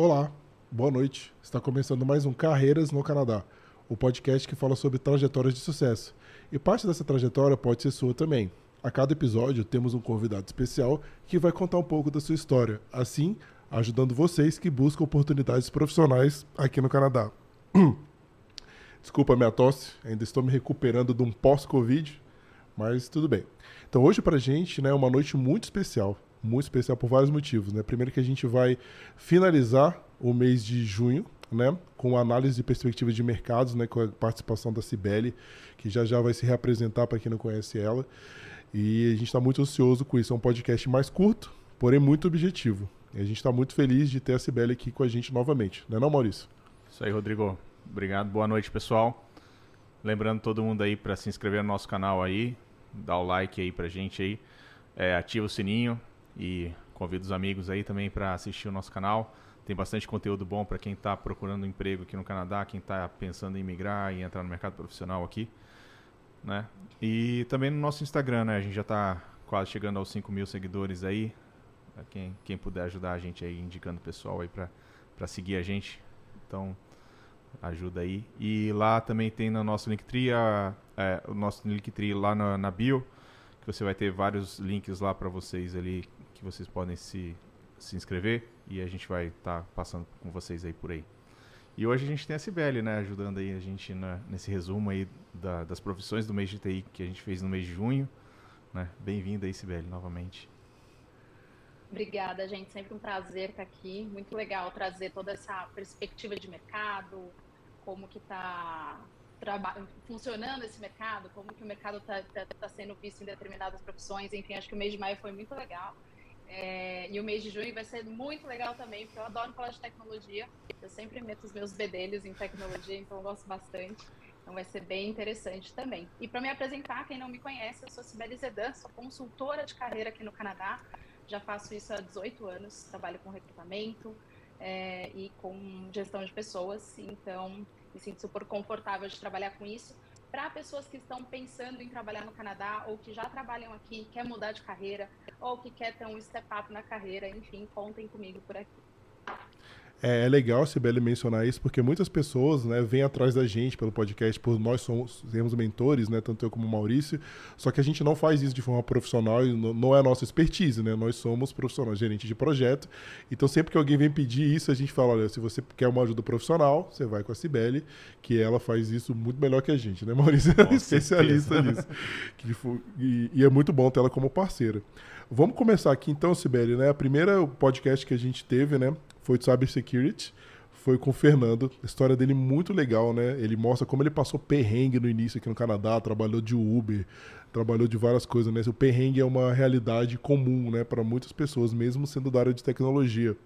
Olá, boa noite. Está começando mais um Carreiras no Canadá, o podcast que fala sobre trajetórias de sucesso. E parte dessa trajetória pode ser sua também. A cada episódio temos um convidado especial que vai contar um pouco da sua história, assim ajudando vocês que buscam oportunidades profissionais aqui no Canadá. Desculpa a minha tosse, ainda estou me recuperando de um pós-Covid, mas tudo bem. Então hoje pra gente né, é uma noite muito especial, muito especial por vários motivos. Né? Primeiro que a gente vai finalizar o mês de junho, né, com análise de perspectiva de mercados, né, com a participação da Cibele, que já já vai se reapresentar para quem não conhece ela. E a gente está muito ansioso com isso. É um podcast mais curto, porém muito objetivo. E a gente está muito feliz de ter a Cibele aqui com a gente novamente. Não é não, Maurício? Isso aí, Rodrigo. Obrigado. Boa noite, pessoal. Lembrando todo mundo aí para se inscrever no nosso canal aí, dar o like aí pra gente aí, é, ativa o sininho e convida os amigos aí também para assistir o nosso canal. Tem bastante conteúdo bom para quem está procurando emprego aqui no Canadá, quem está pensando em migrar e entrar no mercado profissional aqui, né? E também no nosso Instagram, né? A gente já está quase chegando aos 5 mil seguidores aí. Quem, quem puder ajudar a gente aí, indicando o pessoal aí para seguir a gente. Então, ajuda aí. E lá também tem no nosso Linktree, é, o nosso Linktree lá na, na bio, que você vai ter vários links lá para vocês ali, que vocês podem se, se inscrever e a gente vai estar tá passando com vocês aí por aí. E hoje a gente tem a Cibele, né, ajudando aí a gente na, nesse resumo aí da, das profissões do mês de TI que a gente fez no mês de junho. Né? Bem-vinda aí, Cibele, novamente. Obrigada, gente. Sempre um prazer estar aqui. Muito legal trazer toda essa perspectiva de mercado, como que está funcionando esse mercado, como que o mercado está tá, tá sendo visto em determinadas profissões. Enfim, acho que o mês de maio foi muito legal. É, e o mês de junho vai ser muito legal também, porque eu adoro falar de tecnologia. Eu sempre meto os meus bedelhos em tecnologia, então eu gosto bastante. Então vai ser bem interessante também. E para me apresentar, quem não me conhece, eu sou Sibeli Zedan, sou consultora de carreira aqui no Canadá. Já faço isso há 18 anos, trabalho com recrutamento é, e com gestão de pessoas. Então, me sinto super confortável de trabalhar com isso para pessoas que estão pensando em trabalhar no Canadá ou que já trabalham aqui, quer mudar de carreira ou que quer ter um step up na carreira, enfim, contem comigo por aqui. É, é legal, Sibeli, mencionar isso, porque muitas pessoas né, vêm atrás da gente pelo podcast, por nós somos, temos mentores, né, tanto eu como o Maurício, só que a gente não faz isso de forma profissional e não, é a nossa expertise, né? Nós somos profissionais, gerente de projeto. Então, sempre que alguém vem pedir isso, a gente fala, olha, se você quer uma ajuda profissional, você vai com a Sibeli, que ela faz isso muito melhor que a gente, né, Maurício? é especialista nisso. e, e é muito bom ter ela como parceira. Vamos começar aqui então, Sibeli, né? A primeira podcast que a gente teve, né? Foi de Cybersecurity, foi com o Fernando. A história dele é muito legal, né? Ele mostra como ele passou perrengue no início aqui no Canadá, trabalhou de Uber, trabalhou de várias coisas, né? O perrengue é uma realidade comum, né, para muitas pessoas, mesmo sendo da área de tecnologia.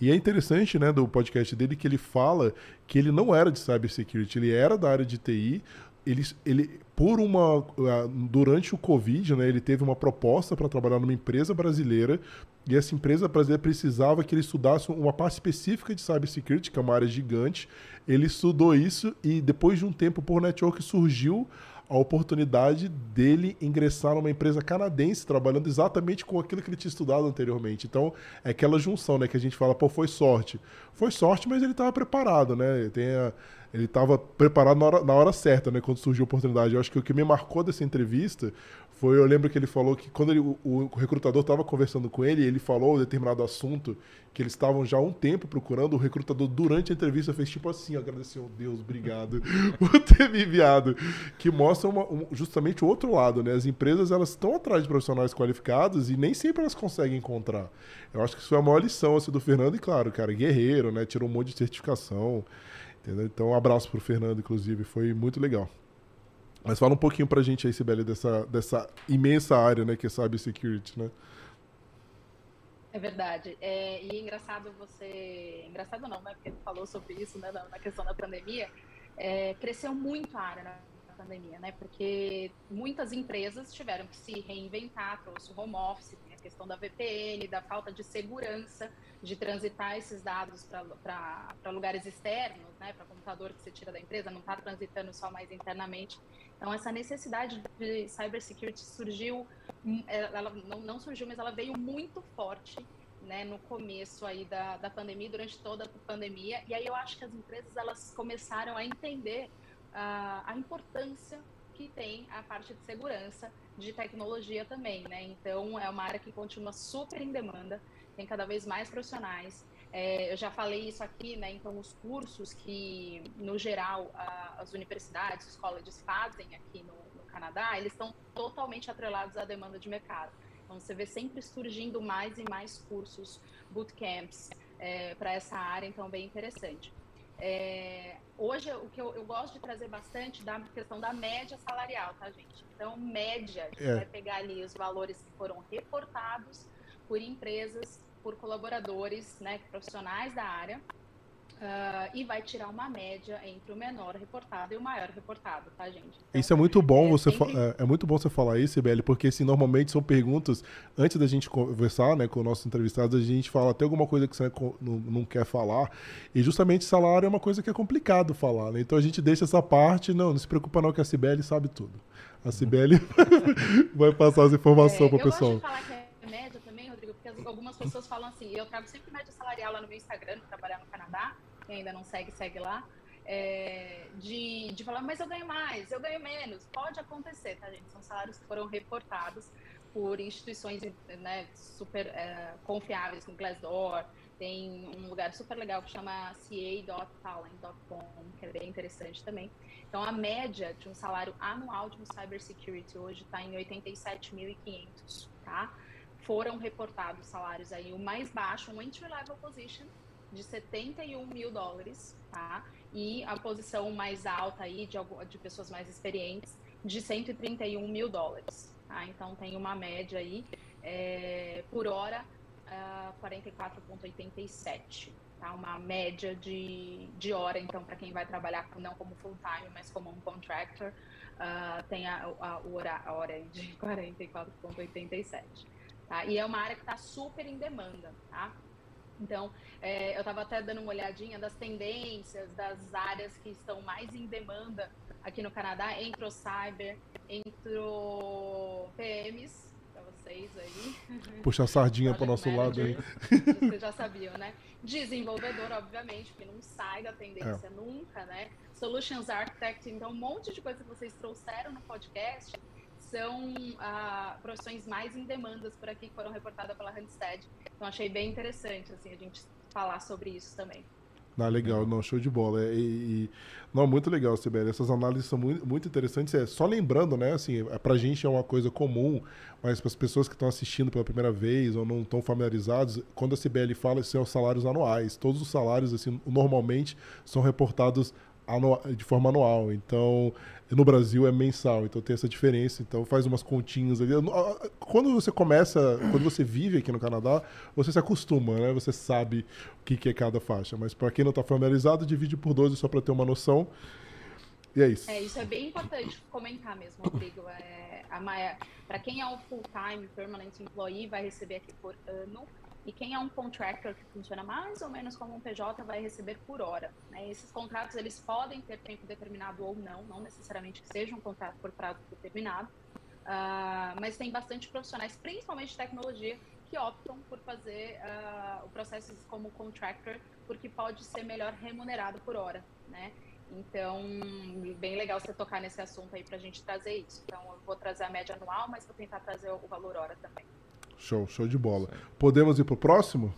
E é interessante, né, do podcast dele que ele fala que ele não era de cybersecurity, ele era da área de TI, ele, ele por uma ah, durante o Covid, né, ele teve uma proposta para trabalhar numa empresa brasileira e essa empresa brasileira precisava que ele estudasse uma parte específica de cybersecurity, que é uma área gigante. Ele estudou isso e depois de um tempo por network surgiu a oportunidade dele ingressar numa empresa canadense trabalhando exatamente com aquilo que ele tinha estudado anteriormente. Então, é aquela junção, né, que a gente fala, pô, foi sorte. Foi sorte, mas ele estava preparado, né? Tem a, ele estava preparado na hora, na hora, certa, né, quando surgiu a oportunidade. Eu acho que o que me marcou dessa entrevista foi, eu lembro que ele falou que quando ele, o, o, recrutador estava conversando com ele, ele falou um determinado assunto que eles estavam já há um tempo procurando, o recrutador durante a entrevista fez tipo assim, agradeceu, Deus, obrigado por ter me enviado, que mostra uma, um, justamente o outro lado, né? As empresas elas estão atrás de profissionais qualificados e nem sempre elas conseguem encontrar. Eu acho que isso foi a maior lição assim, do Fernando e claro, cara, guerreiro, né? Tirou um monte de certificação. Entendeu? Então, um abraço pro Fernando, inclusive, foi muito legal. Mas fala um pouquinho pra gente aí, Sibeli, dessa, dessa imensa área, né, que é cybersecurity, né? É verdade. É, e é engraçado você. Engraçado não, né? Porque falou sobre isso, né? Na, questão da pandemia. É, cresceu muito a área na pandemia, né? Porque muitas empresas tiveram que se reinventar, trouxe o home office, questão da VPN, da falta de segurança de transitar esses dados para lugares externos, né, para computador que você tira da empresa, não está transitando só mais internamente. Então, essa necessidade de cybersecurity surgiu, hum, ela não, não surgiu, mas ela veio muito forte né, no começo aí da, da pandemia, durante toda a pandemia, e aí eu acho que as empresas elas começaram a entender uh, a importância que tem a parte de segurança, de tecnologia também, né? Então é uma área que continua super em demanda, tem cada vez mais profissionais. É, eu já falei isso aqui, né? Então os cursos que, no geral, a, as universidades, os colleges fazem aqui no, no Canadá, eles estão totalmente atrelados à demanda de mercado. Então, você vê sempre surgindo mais e mais cursos, bootcamps é, para essa área, então, bem interessante. É, hoje, o que eu, eu, gosto de trazer bastante da questão da média salarial, tá, gente? Então, média, a gente é. vai pegar ali os valores que foram reportados por empresas, por colaboradores, né, profissionais da área, Uh, e vai tirar uma média entre o menor reportado e o maior reportado, tá, gente? Então, isso é muito bom é, você sempre... é, é, muito bom você falar isso, Sibeli, porque assim, normalmente são perguntas, antes da gente conversar né, com o nosso entrevistado, a gente fala até alguma coisa que você não, não quer falar, e justamente salário é uma coisa que é complicado falar, né? Então a gente deixa essa parte, não, não se preocupa não que a Sibeli sabe tudo. A Sibeli vai passar as informações é, para o pessoal. Eu gosto de falar que é média também, Rodrigo, porque algumas pessoas falam assim, eu trago sempre média salarial lá no meu Instagram, trabalhar no Canadá, quem ainda não segue, segue lá. É, de, de falar, mas eu ganho mais, eu ganho menos. Pode acontecer, tá, gente? São salários que foram reportados por instituições né, super é, confiáveis, como Glassdoor. Tem um lugar super legal que chama ca.talent.com, que é bem interessante também. Então, a média de um salário anual de um cybersecurity hoje está em 87.500, tá? Foram reportados salários aí, o mais baixo, um entry-level position, de 71 mil dólares, tá? E a posição mais alta aí de, de pessoas mais experientes de 131 mil dólares, tá? Então tem uma média aí é, por hora uh, 44,87, tá? Uma média de, de hora, então, para quem vai trabalhar não como full time, mas como um contractor, uh, tem a, a, hora, a hora de 44,87. Tá? E é uma área que está super em demanda, tá? Então, é, eu estava até dando uma olhadinha das tendências, das áreas que estão mais em demanda aqui no Canadá, entre o cyber, entre o PMs, para vocês aí. Puxa a sardinha para o nosso lado aí. Vocês já sabiam, né? Desenvolvedor, obviamente, que não sai da tendência é. nunca, né? Solutions Architect, então um monte de coisa que vocês trouxeram no podcast são ah, profissões mais em demandas por aqui que foram reportadas pela Randstad. Então achei bem interessante assim a gente falar sobre isso também. Ah, legal, não, show de bola. E, e, não, muito legal, Sibeli. Essas análises são muito, muito interessantes. É, só lembrando, né, assim, é, pra gente é uma coisa comum, mas para as pessoas que estão assistindo pela primeira vez ou não estão familiarizados, quando a Sibeli fala, são os salários anuais. Todos os salários, assim, normalmente são reportados de forma anual. Então, no Brasil é mensal, então tem essa diferença. Então faz umas continhas ali. Quando você começa, quando você vive aqui no Canadá, você se acostuma, né? Você sabe o que, é cada faixa. Mas para quem não está familiarizado, divide por 12 só para ter uma noção. E é isso. É, isso é bem importante comentar mesmo, Rodrigo. É, para quem é um full-time permanent employee, vai receber aqui por ano e quem é um contractor que funciona mais ou menos como um PJ vai receber por hora. Né? Esses contratos eles podem ter tempo determinado ou não, não necessariamente que seja um contrato por prazo determinado, uh, mas tem bastante profissionais, principalmente de tecnologia, que optam por fazer uh, o processo como contractor, porque pode ser melhor remunerado por hora, né? Então, bem legal você tocar nesse assunto aí para a gente trazer isso. Então, eu vou trazer a média anual, mas vou tentar trazer o valor hora também. Show, show de bola. Podemos ir pro próximo?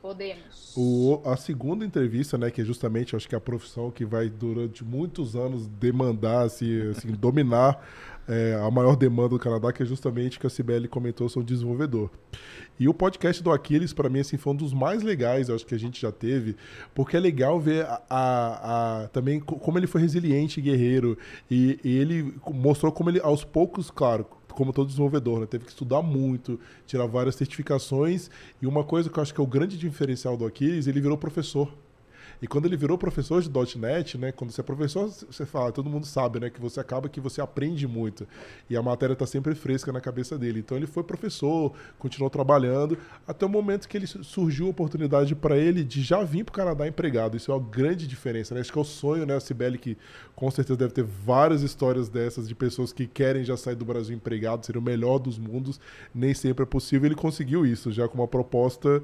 Podemos. O, a segunda entrevista, né, que é justamente, acho que é a profissão que vai durante muitos anos demandar, assim, assim dominar é, a maior demanda do Canadá, que é justamente que a Cibele comentou sobre desenvolvedor. E o podcast do Aquiles, para mim, assim, foi um dos mais legais, eu acho que a gente já teve, porque é legal ver a, a, a também como ele foi resiliente guerreiro, e, e ele mostrou como ele, aos poucos, claro, como todo desenvolvedor, né? Teve que estudar muito, tirar várias certificações. E uma coisa que eu acho que é o grande diferencial do Aquiles, ele virou professor. E quando ele virou professor de .NET, né, quando você é professor, você fala, todo mundo sabe, né, que você acaba que você aprende muito. E a matéria está sempre fresca na cabeça dele. Então ele foi professor, continuou trabalhando, até o momento que ele surgiu a oportunidade para ele de já vir para o Canadá empregado. Isso é uma grande diferença, né? Acho que é o sonho, né, a Cibele, que com certeza deve ter várias histórias dessas de pessoas que querem já sair do Brasil empregado, ser o melhor dos mundos. Nem sempre é possível. Ele conseguiu isso, já com uma proposta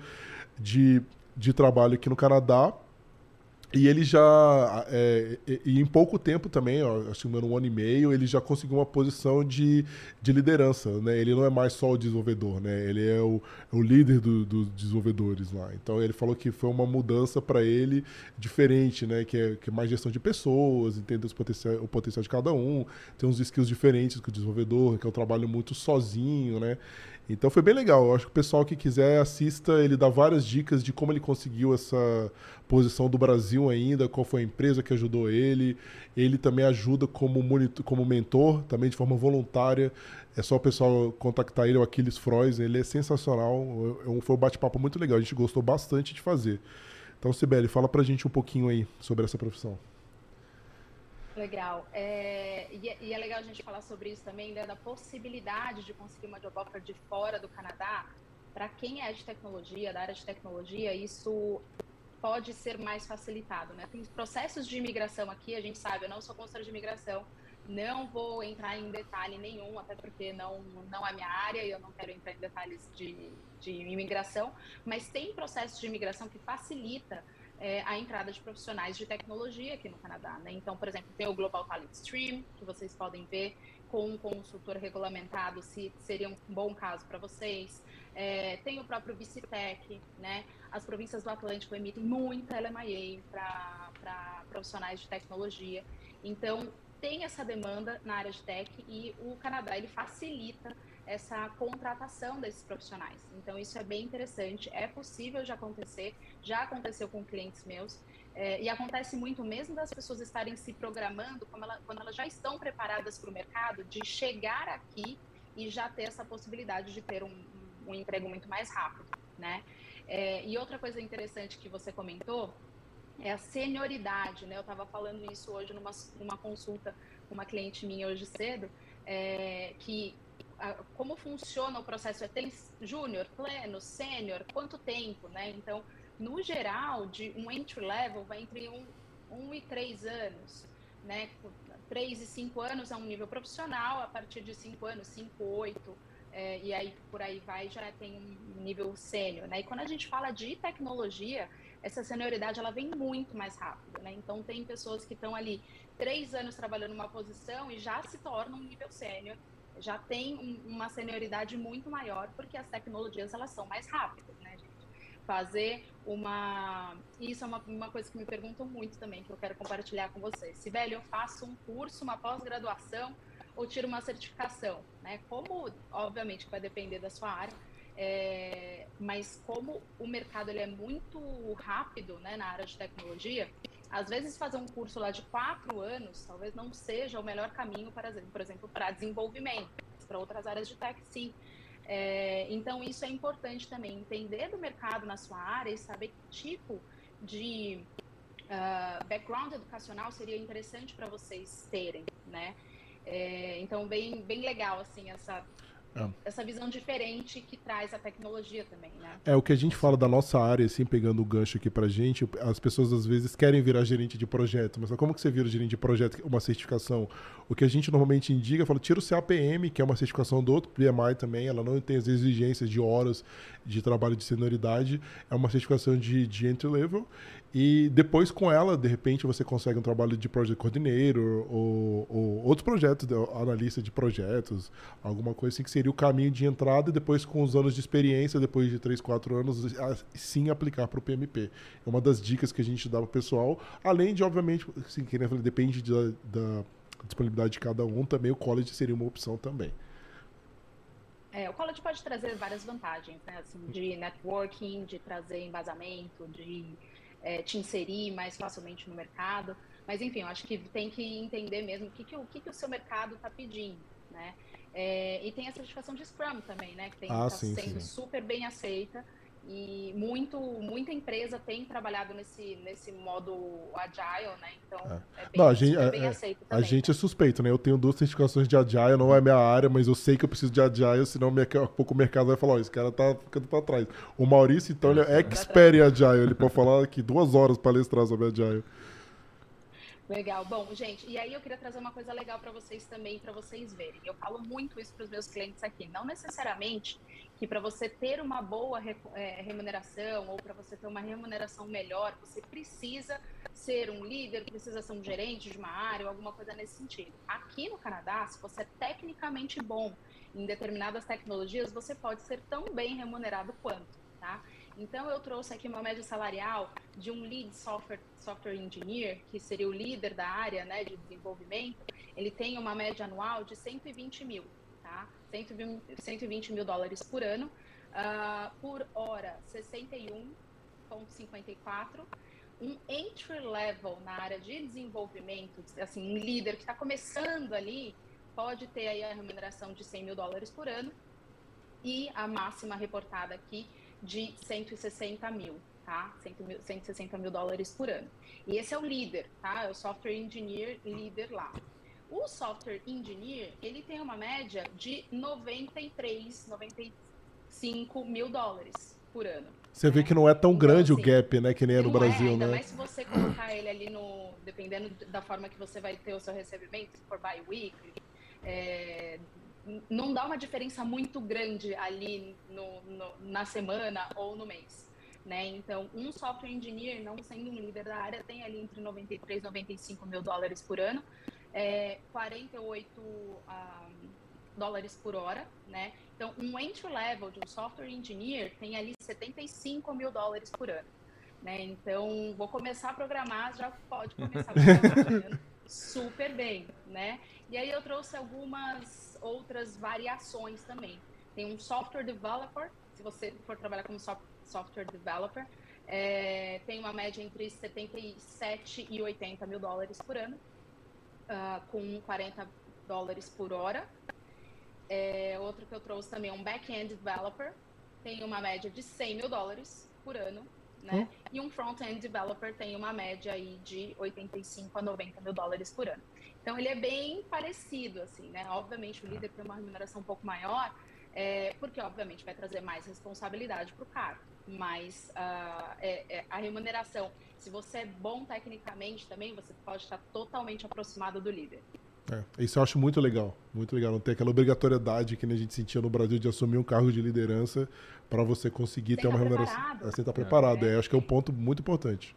de, de trabalho aqui no Canadá e ele já, é, e em pouco tempo também, ó, acho que um ano e meio, ele já conseguiu uma posição de, de liderança, né? Ele não é mais só o desenvolvedor, né? Ele é o, é o líder dos do desenvolvedores lá. Então ele falou que foi uma mudança para ele diferente, né? Que é, que é mais gestão de pessoas, entender os potencial, o potencial de cada um, tem uns skills diferentes que o desenvolvedor, que é um trabalho muito sozinho, né? Então foi bem legal. Eu acho que o pessoal que quiser assista, ele dá várias dicas de como ele conseguiu essa posição do Brasil ainda, qual foi a empresa que ajudou ele. Ele também ajuda como, monitor, como mentor, também de forma voluntária. É só o pessoal contactar ele, o Aquiles Frois, ele é sensacional. Foi um bate-papo muito legal, a gente gostou bastante de fazer. Então, Sibeli, fala pra gente um pouquinho aí sobre essa profissão. Legal. É, e, é, e, é legal a gente falar sobre isso também, né, da possibilidade de conseguir uma job offer de fora do Canadá. Para quem é de tecnologia, da área de tecnologia, isso pode ser mais facilitado. Né? Tem processos de imigração aqui, a gente sabe, eu não sou consultora de imigração, não vou entrar em detalhe nenhum, até porque não, não é minha área e eu não quero entrar em detalhes de, de imigração, mas tem processos de imigração que facilita é, a entrada de profissionais de tecnologia aqui no Canadá. Né? Então, por exemplo, tem o Global Talent Stream, que vocês podem ver com um consultor regulamentado, se seria um bom caso para vocês. É, tem o próprio Vicitec, né? As províncias do Atlântico emitem muita LMIA para profissionais de tecnologia. Então, tem essa demanda na área de tech e o Canadá ele facilita essa contratação desses profissionais. Então, isso é bem interessante, é possível de acontecer, já aconteceu com clientes meus, é, e acontece muito mesmo das pessoas estarem se programando, ela, quando elas já estão preparadas para o mercado, de chegar aqui e já ter essa possibilidade de ter um, um, emprego muito mais rápido, né? É, e outra coisa interessante que você comentou é a senioridade, né? Eu estava falando isso hoje numa, numa consulta com uma cliente minha hoje cedo, é, que como funciona o processo? É tem júnior, pleno, sênior, quanto tempo, né? Então, no geral, de um entry level vai entre um, um e três anos, né? Três e cinco anos é um nível profissional, a partir de cinco anos, cinco, oito, é, e aí por aí vai já tem um nível sênior, né? E quando a gente fala de tecnologia, essa senioridade ela vem muito mais rápido, né? Então tem pessoas que estão ali três anos trabalhando numa posição e já se tornam um nível sênior já tem uma senioridade muito maior, porque as tecnologias elas são mais rápidas, né, gente? Fazer uma. Isso é uma, uma coisa que me perguntam muito também, que eu quero compartilhar com vocês. Se, velho, eu faço um curso, uma pós-graduação ou tiro uma certificação, né? Como, obviamente, vai depender da sua área, é, mas como o mercado ele é muito rápido né, na área de tecnologia, às vezes fazer um curso lá de quatro anos talvez não seja o melhor caminho, para, por exemplo, para desenvolvimento, para outras áreas de tech sim. É, então isso é importante também, entender do mercado na sua área e saber que tipo de uh, background educacional seria interessante para vocês terem, né? É, então bem, bem legal assim essa é. Essa visão diferente que traz a tecnologia também, né? É, o que a gente fala da nossa área, assim, pegando o gancho aqui pra gente, as pessoas às vezes querem virar gerente de projeto, mas como que você vira gerente de projeto, uma certificação? O que a gente normalmente indica, fala, tira o CAPM, que é uma certificação do outro PMI também, ela não tem as exigências de horas de trabalho de senioridade, é uma certificação de, de entry level, e depois com ela, de repente, você consegue um trabalho de project coordinator ou, ou outros projetos, analista de projetos, alguma coisa assim que seria o caminho de entrada e depois com os anos de experiência, depois de 3, 4 anos, sim aplicar para o PMP. É uma das dicas que a gente dá para o pessoal, além de, obviamente, assim, que falei, depende da, da disponibilidade de cada um, também o college seria uma opção também. É, o college pode trazer várias vantagens, né? Assim, de networking, de trazer embasamento, de é, te inserir mais facilmente no mercado. Mas, enfim, eu acho que tem que entender mesmo o que, que, o, que, que o seu mercado está pedindo, né? É, e tem a certificação de Scrum também, né? Que está ah, sendo sim. super bem aceita. E muito, muita empresa tem trabalhado nesse, nesse modo agile, né? Então, é, é bem, não, a gente, bem é, aceito A também, gente né? é suspeito, né? Eu tenho duas certificações de Agile, não é minha área, mas eu sei que eu preciso de Agile, senão daqui a pouco o mercado vai falar, ó, esse cara tá ficando pra trás. O Maurício, então, ele é expert em Agile, ele pode falar aqui duas horas palestrar sobre Agile. Legal. Bom, gente, e aí eu queria trazer uma coisa legal para vocês também, para vocês verem. Eu falo muito isso para os meus clientes aqui. Não necessariamente que para você ter uma boa é, remuneração ou para você ter uma remuneração melhor, você precisa ser um líder, precisa ser um gerente de uma área ou alguma coisa nesse sentido. Aqui no Canadá, se você é tecnicamente bom em determinadas tecnologias, você pode ser tão bem remunerado quanto, tá? Então, eu trouxe aqui uma média salarial de um lead software, software engineer, que seria o líder da área né, de desenvolvimento. Ele tem uma média anual de 120 mil, tá? 120, 120 mil dólares por ano. Ah, por hora, 61,54. Um entry level na área de desenvolvimento, assim, um líder que está começando ali, pode ter aí a remuneração de 100 mil dólares por ano. E a máxima reportada aqui de 160 mil, tá? 100 mil, 160 mil dólares por ano. E esse é o líder, tá? É o software engineer líder lá. O software engineer, ele tem uma média de 93, 95 mil dólares por ano. Você vê né? que não é tão Então, grande o assim, gap, né, que nem é no não Brasil, ainda né? mais se você colocar ele ali no. Dependendo da forma que você vai ter o seu recebimento, se for bi-weekly, é, não dá uma diferença muito grande ali no, no- na semana ou no mês. Né? Então, um software engineer, não sendo um líder da área, tem ali entre 93 e 95 mil dólares por ano, é, 48 ah, dólares por hora, né? Então, um entry level de um software engineer tem ali 75 mil dólares por ano. Né? Então, vou começar a programar, já pode começar a programar ganhando super bem, né? E aí eu trouxe algumas outras variações também. Tem um software developer, se você for trabalhar como soft- software developer, é, tem uma média entre 77 e 80 mil dólares por ano, ah, com 40 dólares por hora. É, outro que eu trouxe também é um back-end developer, tem uma média de 100 mil dólares por ano, né? E um front-end developer tem uma média aí de 85 a 90 mil dólares por ano. Então ele é bem parecido, assim, né? Obviamente o líder tem uma remuneração um pouco maior, é, porque obviamente vai trazer mais responsabilidade para o cargo. Mas ah, é- é, a remuneração, se você é bom tecnicamente também, você pode estar totalmente aproximado do líder. É, isso eu acho muito legal, muito legal. Não ter aquela obrigatoriedade que a gente sentia no Brasil de assumir um cargo de liderança para você conseguir ter uma tá remuneração. preparado. É, Você estar preparado, É. é, acho que é um ponto muito importante.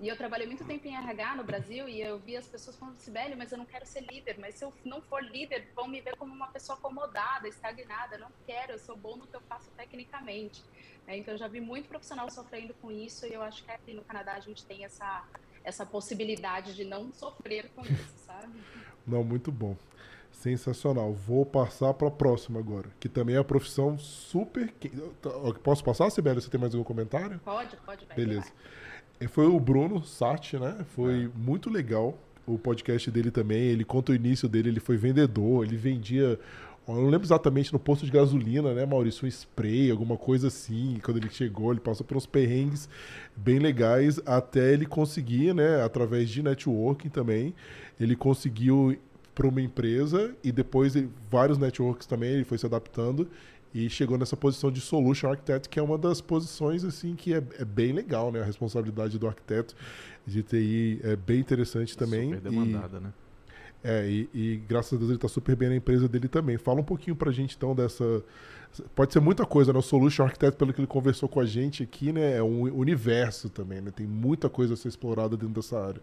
E eu trabalhei muito tempo em RH no Brasil e eu vi as pessoas falando, Sibeli, mas eu não quero ser líder, mas se eu não for líder, vão me ver como uma pessoa acomodada, estagnada. Eu não quero, eu sou bom no que eu faço tecnicamente. né? Então eu já vi muito profissional sofrendo com isso e eu acho que aqui no Canadá a gente tem essa, essa possibilidade de não sofrer com isso, sabe? Não, muito bom. Sensacional. Vou passar para a próxima agora, que também é a profissão super. Posso passar, Sibeli? Você tem mais algum comentário? Pode, pode, vai. Beleza. vai. E Foi o Bruno Sati, né? Foi muito legal o podcast dele também. Ele conta o início dele, ele foi vendedor, ele vendia. Eu não lembro exatamente no posto de gasolina, né, Maurício? Um spray, alguma coisa assim. Quando ele chegou, ele passou por uns perrengues bem legais até ele conseguir, né, através de networking também, ele conseguiu para uma empresa e depois ele- vários networks também, ele foi se adaptando e chegou nessa posição de Solution Architect, que é uma das posições assim que é, é bem legal, né? A responsabilidade do arquiteto de TI é bem interessante também. Super E- demandada, né? é, e, e graças a Deus ele está super bem na empresa dele também. Fala um pouquinho pra gente então dessa. Pode ser muita coisa, né? O Solution Architect, pelo que ele conversou com a gente aqui, né? É um universo também, né? Tem muita coisa a ser explorada dentro dessa área.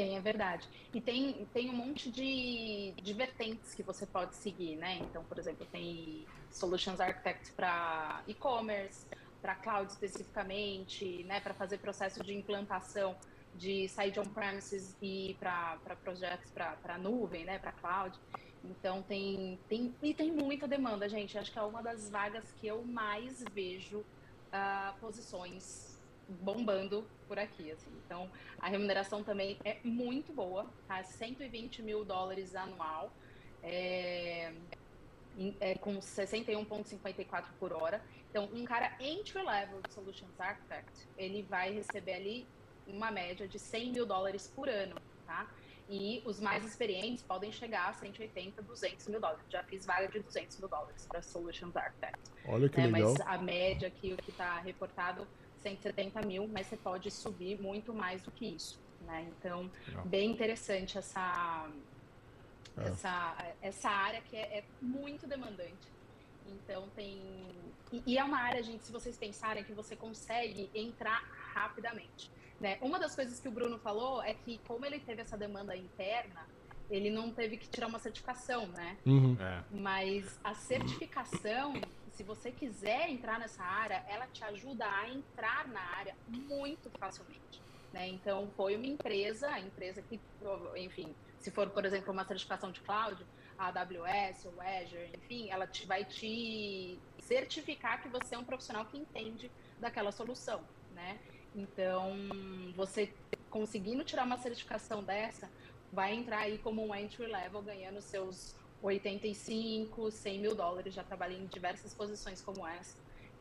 Tem, é verdade. E tem, tem um monte de, de vertentes que você pode seguir, né? Então, por exemplo, tem Solutions Architect para e-commerce, para cloud especificamente, né? Para fazer processo de implantação de sair de on-premises e para projetos para nuvem, né? Para cloud. Então, tem, tem, e tem muita demanda, gente. Acho que é uma das vagas que eu mais vejo ah, posições bombando por aqui, assim. Então, a remuneração também é muito boa, tá? 120 mil dólares anual. É, é, com 61,54 por hora. Então, um cara entry level de Solutions Architect, ele vai receber ali uma média de 100 mil dólares por ano, tá? E os mais experientes podem chegar a 180, 200 mil dólares. Já fiz vaga de 200 mil dólares para Solutions Architect. Olha que é, legal. Mas a média aqui, o que está reportado, 170 mil, mas você pode subir muito mais do que isso. Né? Então, legal. bem interessante essa, é. essa, essa área que é, é muito demandante. Então tem. E, e, é uma área, gente, se vocês pensarem que você consegue entrar rapidamente. Né? Uma das coisas que o Bruno falou é que, como ele teve essa demanda interna, ele não teve que tirar uma certificação, né? Uhum. É. Mas a certificação, se você quiser entrar nessa área, ela te ajuda a entrar na área muito facilmente. Né? Então, foi uma empresa, a empresa que, enfim, se for, por exemplo, uma certificação de cloud, a AWS, o Azure, enfim, ela te, vai te certificar que você é um profissional que entende daquela solução, né? Então, você conseguindo tirar uma certificação dessa, vai entrar aí como um entry level, ganhando seus 85, 100 mil dólares. Já trabalhei em diversas posições como essa.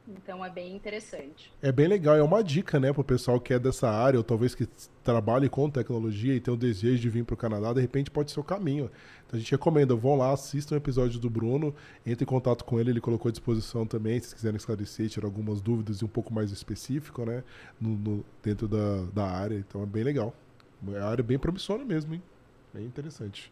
Então é bem interessante. É bem legal, é uma dica, né, para o pessoal que é dessa área, ou talvez que trabalhe com tecnologia e tem o desejo de vir para o Canadá, de repente pode ser o caminho. Então a gente recomenda, vão lá, assistam o episódio do Bruno, entre em contato com ele, ele colocou à disposição também, se quiserem esclarecer, tirar algumas dúvidas e um pouco mais específico, né, no, no, dentro da, da área. Então é bem legal. É uma área bem promissora mesmo, hein? Bem interessante.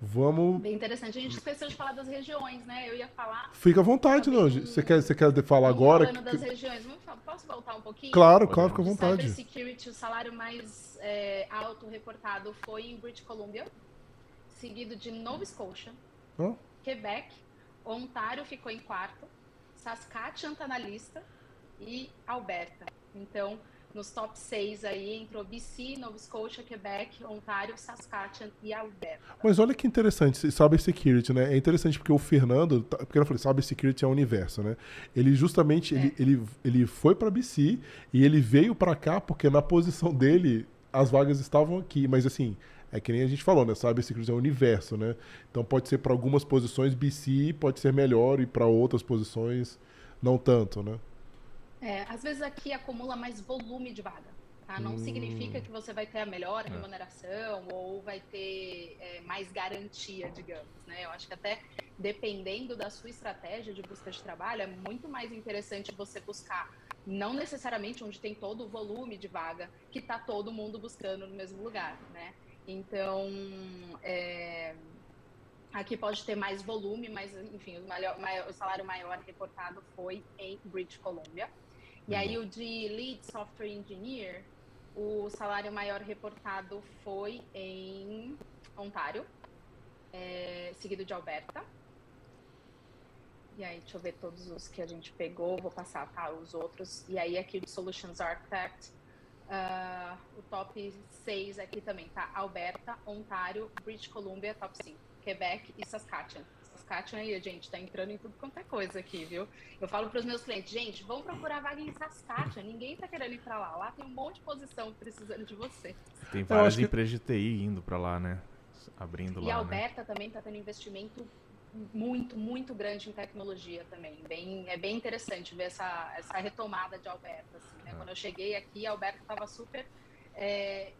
Vamos. Bem interessante. A gente esqueceu de falar das regiões, né? Eu ia falar. Fica à vontade, não. Você quer, você quer falar agora? Falando das regiões. Posso voltar um pouquinho? Claro, claro, fica à vontade. Cybersecurity, o salário mais é, alto reportado foi em British Columbia, seguido de Nova Scotia, oh. Quebec, Ontário ficou em quarto, Saskatchewan está na lista e Alberta. Então, nos top 6 aí entrou BC, Nova Scotia, Quebec, Ontário, Saskatchewan e Alberta. Mas olha que interessante, Cybersecurity, né? É interessante porque o Fernando, tá, porque eu falei, Cybersecurity é o universo, né? Ele justamente, é. ele, ele, ele foi para BC e ele veio para cá porque na posição dele as vagas estavam aqui, mas assim, é que nem a gente falou, né? Cybersecurity é o universo, né? Então pode ser para algumas posições BC, pode ser melhor e para outras posições não tanto, né? É, às vezes aqui acumula mais volume de vaga. Tá? Não hum. significa que você vai ter a melhor é. remuneração é. ou vai ter é, mais garantia, digamos. Né? Eu acho que até dependendo da sua estratégia de busca de trabalho, é muito mais interessante você buscar não necessariamente onde tem todo o volume de vaga que está todo mundo buscando no mesmo lugar, né? Então, é, aqui pode ter mais volume, mas enfim, o, maior, o salário maior reportado foi em British Columbia. E aí uhum. o de Lead Software Engineer, o salário maior reportado foi em Ontário, é, seguido de Alberta. E aí, deixa eu ver todos os que a gente pegou, vou passar, tá? Os outros. E aí, aqui o de Solutions Architect, uh, o top 6 aqui também, tá? Alberta, Ontário, British Columbia, top 5, Quebec e Saskatchewan. Saskatchewan aí, gente, tá entrando em tudo quanto é coisa aqui, viu? Eu falo para os meus clientes, gente, vão procurar vaga em Saskatchewan, ninguém tá querendo ir para lá. Lá tem um monte de posição precisando de você. Tem várias empresas que... de TI indo para lá, né? Abrindo e lá. E a Alberta né? também tá tendo investimento muito, muito grande em tecnologia também. Bem, é bem interessante ver essa, essa retomada de Alberta. Assim, né? ah. Quando eu cheguei aqui, a Alberta estava super é,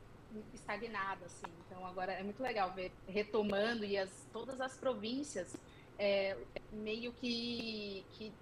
estagnada. Assim. Então, agora é muito legal ver retomando e as, todas as províncias é, meio que, que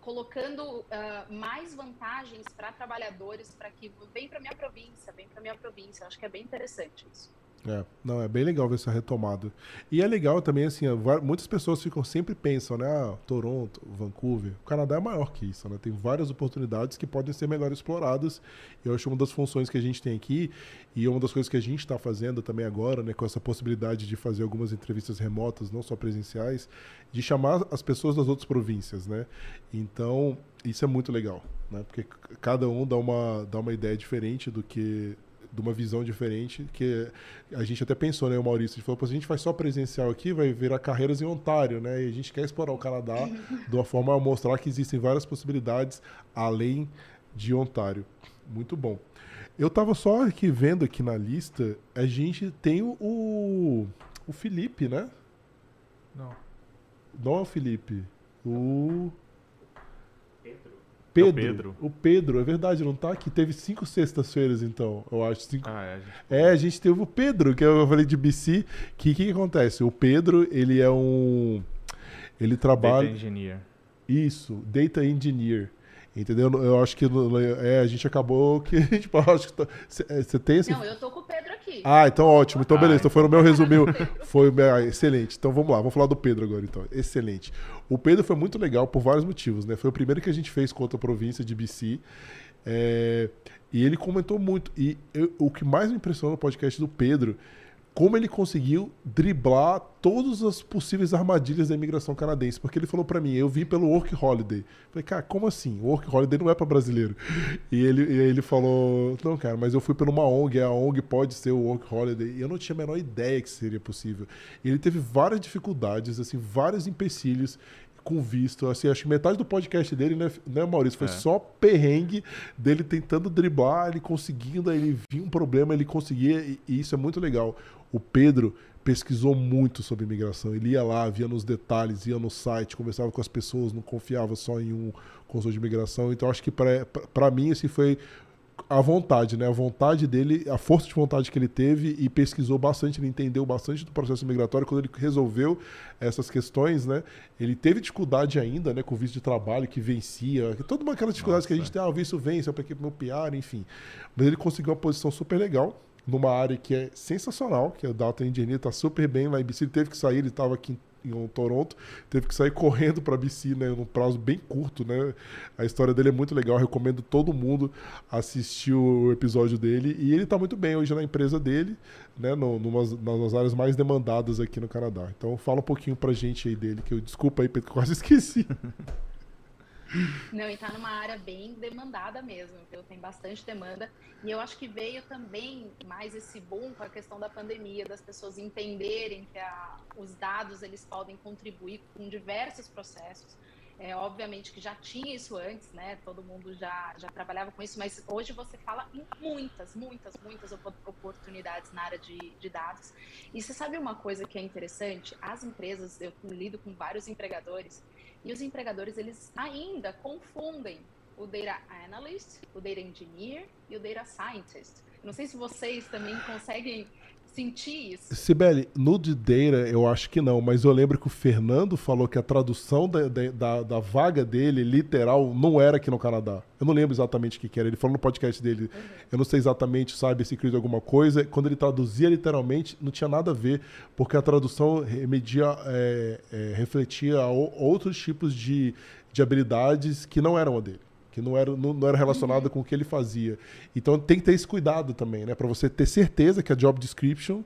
colocando uh, mais vantagens para trabalhadores para que vem para minha província, vem para minha província. Eu acho que é bem interessante isso. É, não, é bem legal ver essa retomada. E é legal também, assim, muitas pessoas ficam, sempre pensam, né, ah, Toronto, Vancouver, o Canadá é maior que isso, né, tem várias oportunidades que podem ser melhor exploradas. Eu acho uma das funções que a gente tem aqui e uma das coisas que a gente está fazendo também agora, né, com essa possibilidade de fazer algumas entrevistas remotas, não só presenciais, de chamar as pessoas das outras províncias, né. Então, isso é muito legal, né, porque cada um dá uma, dá uma ideia diferente do que de uma visão diferente, que a gente até pensou, né, o Maurício, a gente falou, a gente faz só presencial aqui, vai virar carreiras em Ontário, né, e a gente quer explorar o Canadá de uma forma a mostrar que existem várias possibilidades além de Ontário. Muito bom. Eu estava só aqui vendo aqui na lista, a gente tem o, o Felipe, né? Não. Não é o Felipe. O. Pedro. É o Pedro. O Pedro, é verdade, não tá aqui. Teve cinco sextas-feiras, então, eu acho. Cinco... Ah, é, a gente- É, a gente teve o Pedro, que eu falei de BC. Que o que, que acontece? O Pedro, ele é um. Ele Data trabalha. Engineer. Isso, Data Engineer. Entendeu? Eu acho que é, a gente acabou que. Tipo, eu acho que você tem esse. Não, eu tô com o Pedro aqui. Ah, então ótimo. Então beleza. Então foi no meu resumo. Foi ah, excelente. Então vamos lá. Vamos falar do Pedro agora, então. Excelente. O Pedro foi muito legal por vários motivos, né? Foi o primeiro que a gente fez contra a província de BC. É, e ele comentou muito. E eu- o que mais me impressionou no podcast do Pedro, como ele conseguiu driblar todas as possíveis armadilhas da imigração canadense. Porque ele falou pra mim, eu vim pelo Work Holiday. Falei, cara, como assim? O Work Holiday não é pra brasileiro. E ele, e ele falou, não, cara, mas eu fui por uma ONG, a ONG pode ser o Work Holiday. E eu não tinha a menor ideia que seria possível. E ele teve várias dificuldades, assim, vários empecilhos com visto. Assim, acho que metade do podcast dele, né, né Maurício? Foi É. só perrengue dele tentando driblar, ele conseguindo, aí ele vinha um problema, ele conseguia, e, e isso é muito legal. O Pedro pesquisou muito sobre imigração. Ele ia lá, via nos detalhes, ia no site, conversava com as pessoas, não confiava só em um consultor de imigração. Então, acho que para mim, esse foi a vontade, né? A vontade dele, a força de vontade que ele teve e pesquisou bastante, ele entendeu bastante do processo migratório. Quando ele resolveu essas questões, né? Ele teve dificuldade ainda, né? Com o visto de trabalho que vencia, toda uma aquelas dificuldades que a gente Nossa. tem, ah, o visto vence, é para que meu PR, enfim. Mas ele conseguiu uma posição super legal numa área que é sensacional, que é o Data Engineer, tá super bem lá em BC. Ele teve que sair, ele estava aqui em, em Toronto, teve que sair correndo para BC, né, num prazo bem curto, né? A história dele é muito legal, recomendo todo mundo assistir o episódio dele e ele tá muito bem hoje na empresa dele, né, no, numas, nas áreas mais demandadas aqui no Canadá. Então fala um pouquinho pra gente aí dele, que eu desculpa aí, Pedro, quase esqueci. Não, e tá numa área bem demandada mesmo, viu? Tem bastante demanda. E eu acho que veio também mais esse boom com a questão da pandemia, das pessoas entenderem que a- os dados eles podem contribuir com diversos processos. É, obviamente que já tinha isso antes, né? Todo mundo já, já trabalhava com isso, mas hoje você fala em muitas, muitas, muitas opo- oportunidades na área de, de dados. E você sabe uma coisa que é interessante? As empresas, eu lido com vários empregadores, e os empregadores, eles ainda confundem o Data Analyst, o Data Engineer e o Data Scientist. Não sei se vocês também conseguem sentir isso. Sibeli, no de Data eu acho que não, mas eu lembro que o Fernando falou que a tradução da, da, da- vaga dele, literal, não era aqui no Canadá. Eu não lembro exatamente o que, que era. Ele falou no podcast dele. Eu não sei exatamente, sabe, se cria alguma coisa. Quando ele traduzia literalmente, não tinha nada a ver, porque a tradução remedia, é, é, refletia outros tipos de, de habilidades que não eram a dele. Que não era, não, não era relacionada com o que ele fazia. Então tem que ter esse cuidado também, né? Para você ter certeza que a job description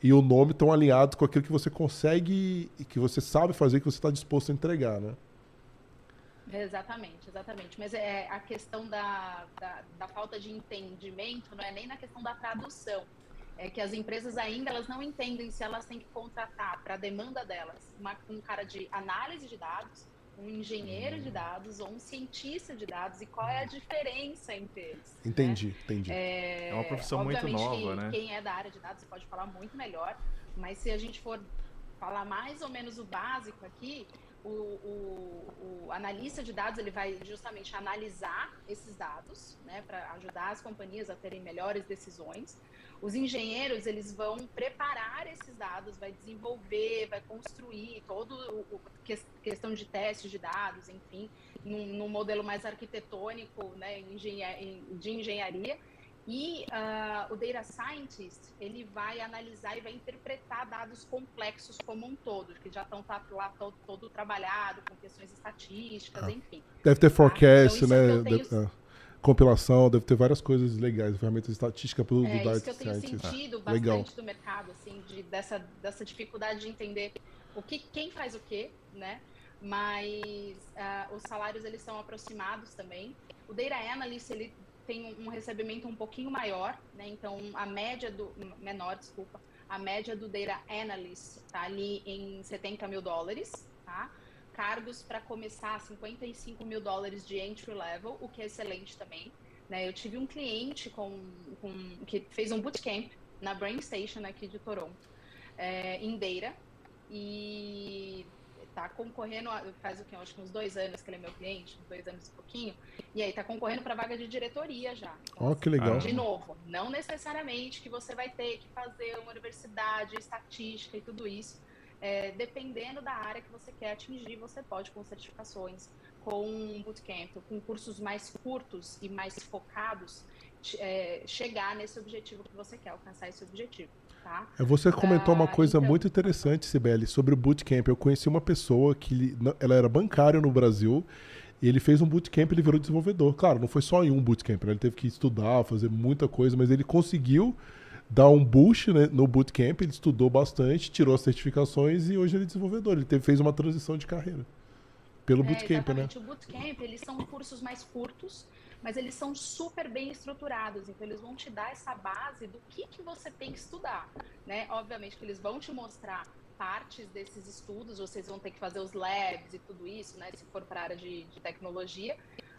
e o nome estão alinhados com aquilo que você consegue e que você sabe fazer, que você está disposto a entregar, né? Exatamente, exatamente. Mas é a questão da, da, da falta de entendimento não é nem na questão da tradução. É que as empresas ainda elas não entendem se elas têm que contratar para a demanda delas uma, um cara de análise de dados, um engenheiro de dados ou um cientista de dados e qual é a diferença entre eles. né? Entendi, entendi. É, É uma profissão muito nova, que né? Quem é da área de dados pode falar muito melhor, mas se a gente for falar mais ou menos o básico aqui, o, o- o analista de dados ele vai justamente analisar esses dados, né, para ajudar as companhias a terem melhores decisões. Os engenheiros eles vão preparar esses dados, vai desenvolver, vai construir todo o, ques- questão de testes de dados, enfim, num, num modelo mais arquitetônico, né, engenha- em- de engenharia. E ah, o data scientist ele vai analisar e vai interpretar dados complexos como um todo, que já estão tá lá todo, todo trabalhado com questões estatísticas, Ah. enfim. Deve ter forecast, então isso né? tenho- é. compilação, deve ter várias coisas legais, ferramentas estatísticas pro do É Data isso que eu tenho Scientist. sentido Ah, legal. bastante do mercado, assim, de, dessa, dessa dificuldade de entender o que, quem faz o quê, né? Mas ah, os salários eles são aproximados também. O Data Analyst ele tem um, recebimento um pouquinho maior, né? Então a média do menor, desculpa, a média do Data Analyst tá ali em 70 mil dólares, tá? Cargos para começar 55 mil dólares de entry level, o que é excelente também. Né? Eu tive um cliente com, com- que fez um bootcamp na Brain Station aqui de Toronto, é, em Data, e tá concorrendo, faz o que? Acho que uns dois anos que ele é meu cliente, uns dois anos e pouquinho, e aí tá concorrendo para vaga de diretoria já. Ó, oh, que legal. De novo, não necessariamente que você vai ter que fazer uma universidade, estatística e tudo isso. É, dependendo da área que você quer atingir, você pode com certificações, com bootcamp, com cursos mais curtos e mais focados, é, chegar nesse objetivo que você quer, alcançar esse objetivo. Tá? É, você comentou uma coisa então... muito interessante, Sibeli, sobre o bootcamp. Eu conheci uma pessoa que ela era bancária no Brasil e ele fez um bootcamp e ele virou desenvolvedor. Claro, não foi só em um bootcamp, né? ele teve que estudar, fazer muita coisa, mas ele conseguiu dar um boost né, no bootcamp, ele estudou bastante, tirou as certificações e hoje ele é desenvolvedor. Ele teve, fez uma transição de carreira pelo é, bootcamp, né? O bootcamp, eles são cursos mais curtos, mas eles são super bem estruturados, então eles vão te dar essa base do que, que você tem que estudar, né? Obviamente que eles vão te mostrar partes desses estudos, vocês vão ter que fazer os labs e tudo isso, né? Se for para a área de, de tecnologia,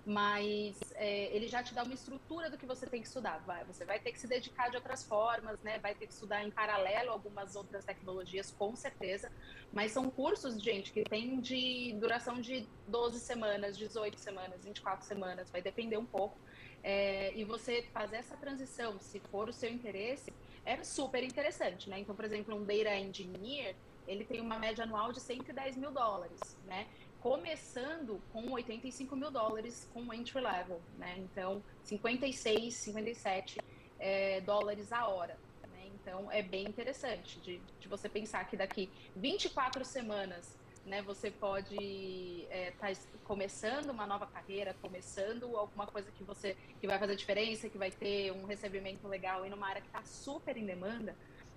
mas é, ele já te dá uma estrutura do que você tem que estudar. Vai, você vai ter que se dedicar de outras formas, né? Vai ter que estudar em paralelo algumas outras tecnologias, com certeza. Mas são cursos, gente, que tem de duração de 12 semanas, 18 semanas, 24 semanas, vai depender um pouco. É, e você fazer essa transição, se for o seu interesse, é super interessante, né? Então, por exemplo, um data engineer, ele tem uma média anual de 110 mil dólares, né? Começando com 85 mil dólares com entry level, né? Então, 56, 57 é, dólares a hora. Né? Então, é bem interessante de, de, você pensar que daqui 24 semanas, né, você pode estar é, tá começando uma nova carreira, começando alguma coisa que você que vai fazer diferença, que vai ter um recebimento legal e numa área que está super em demanda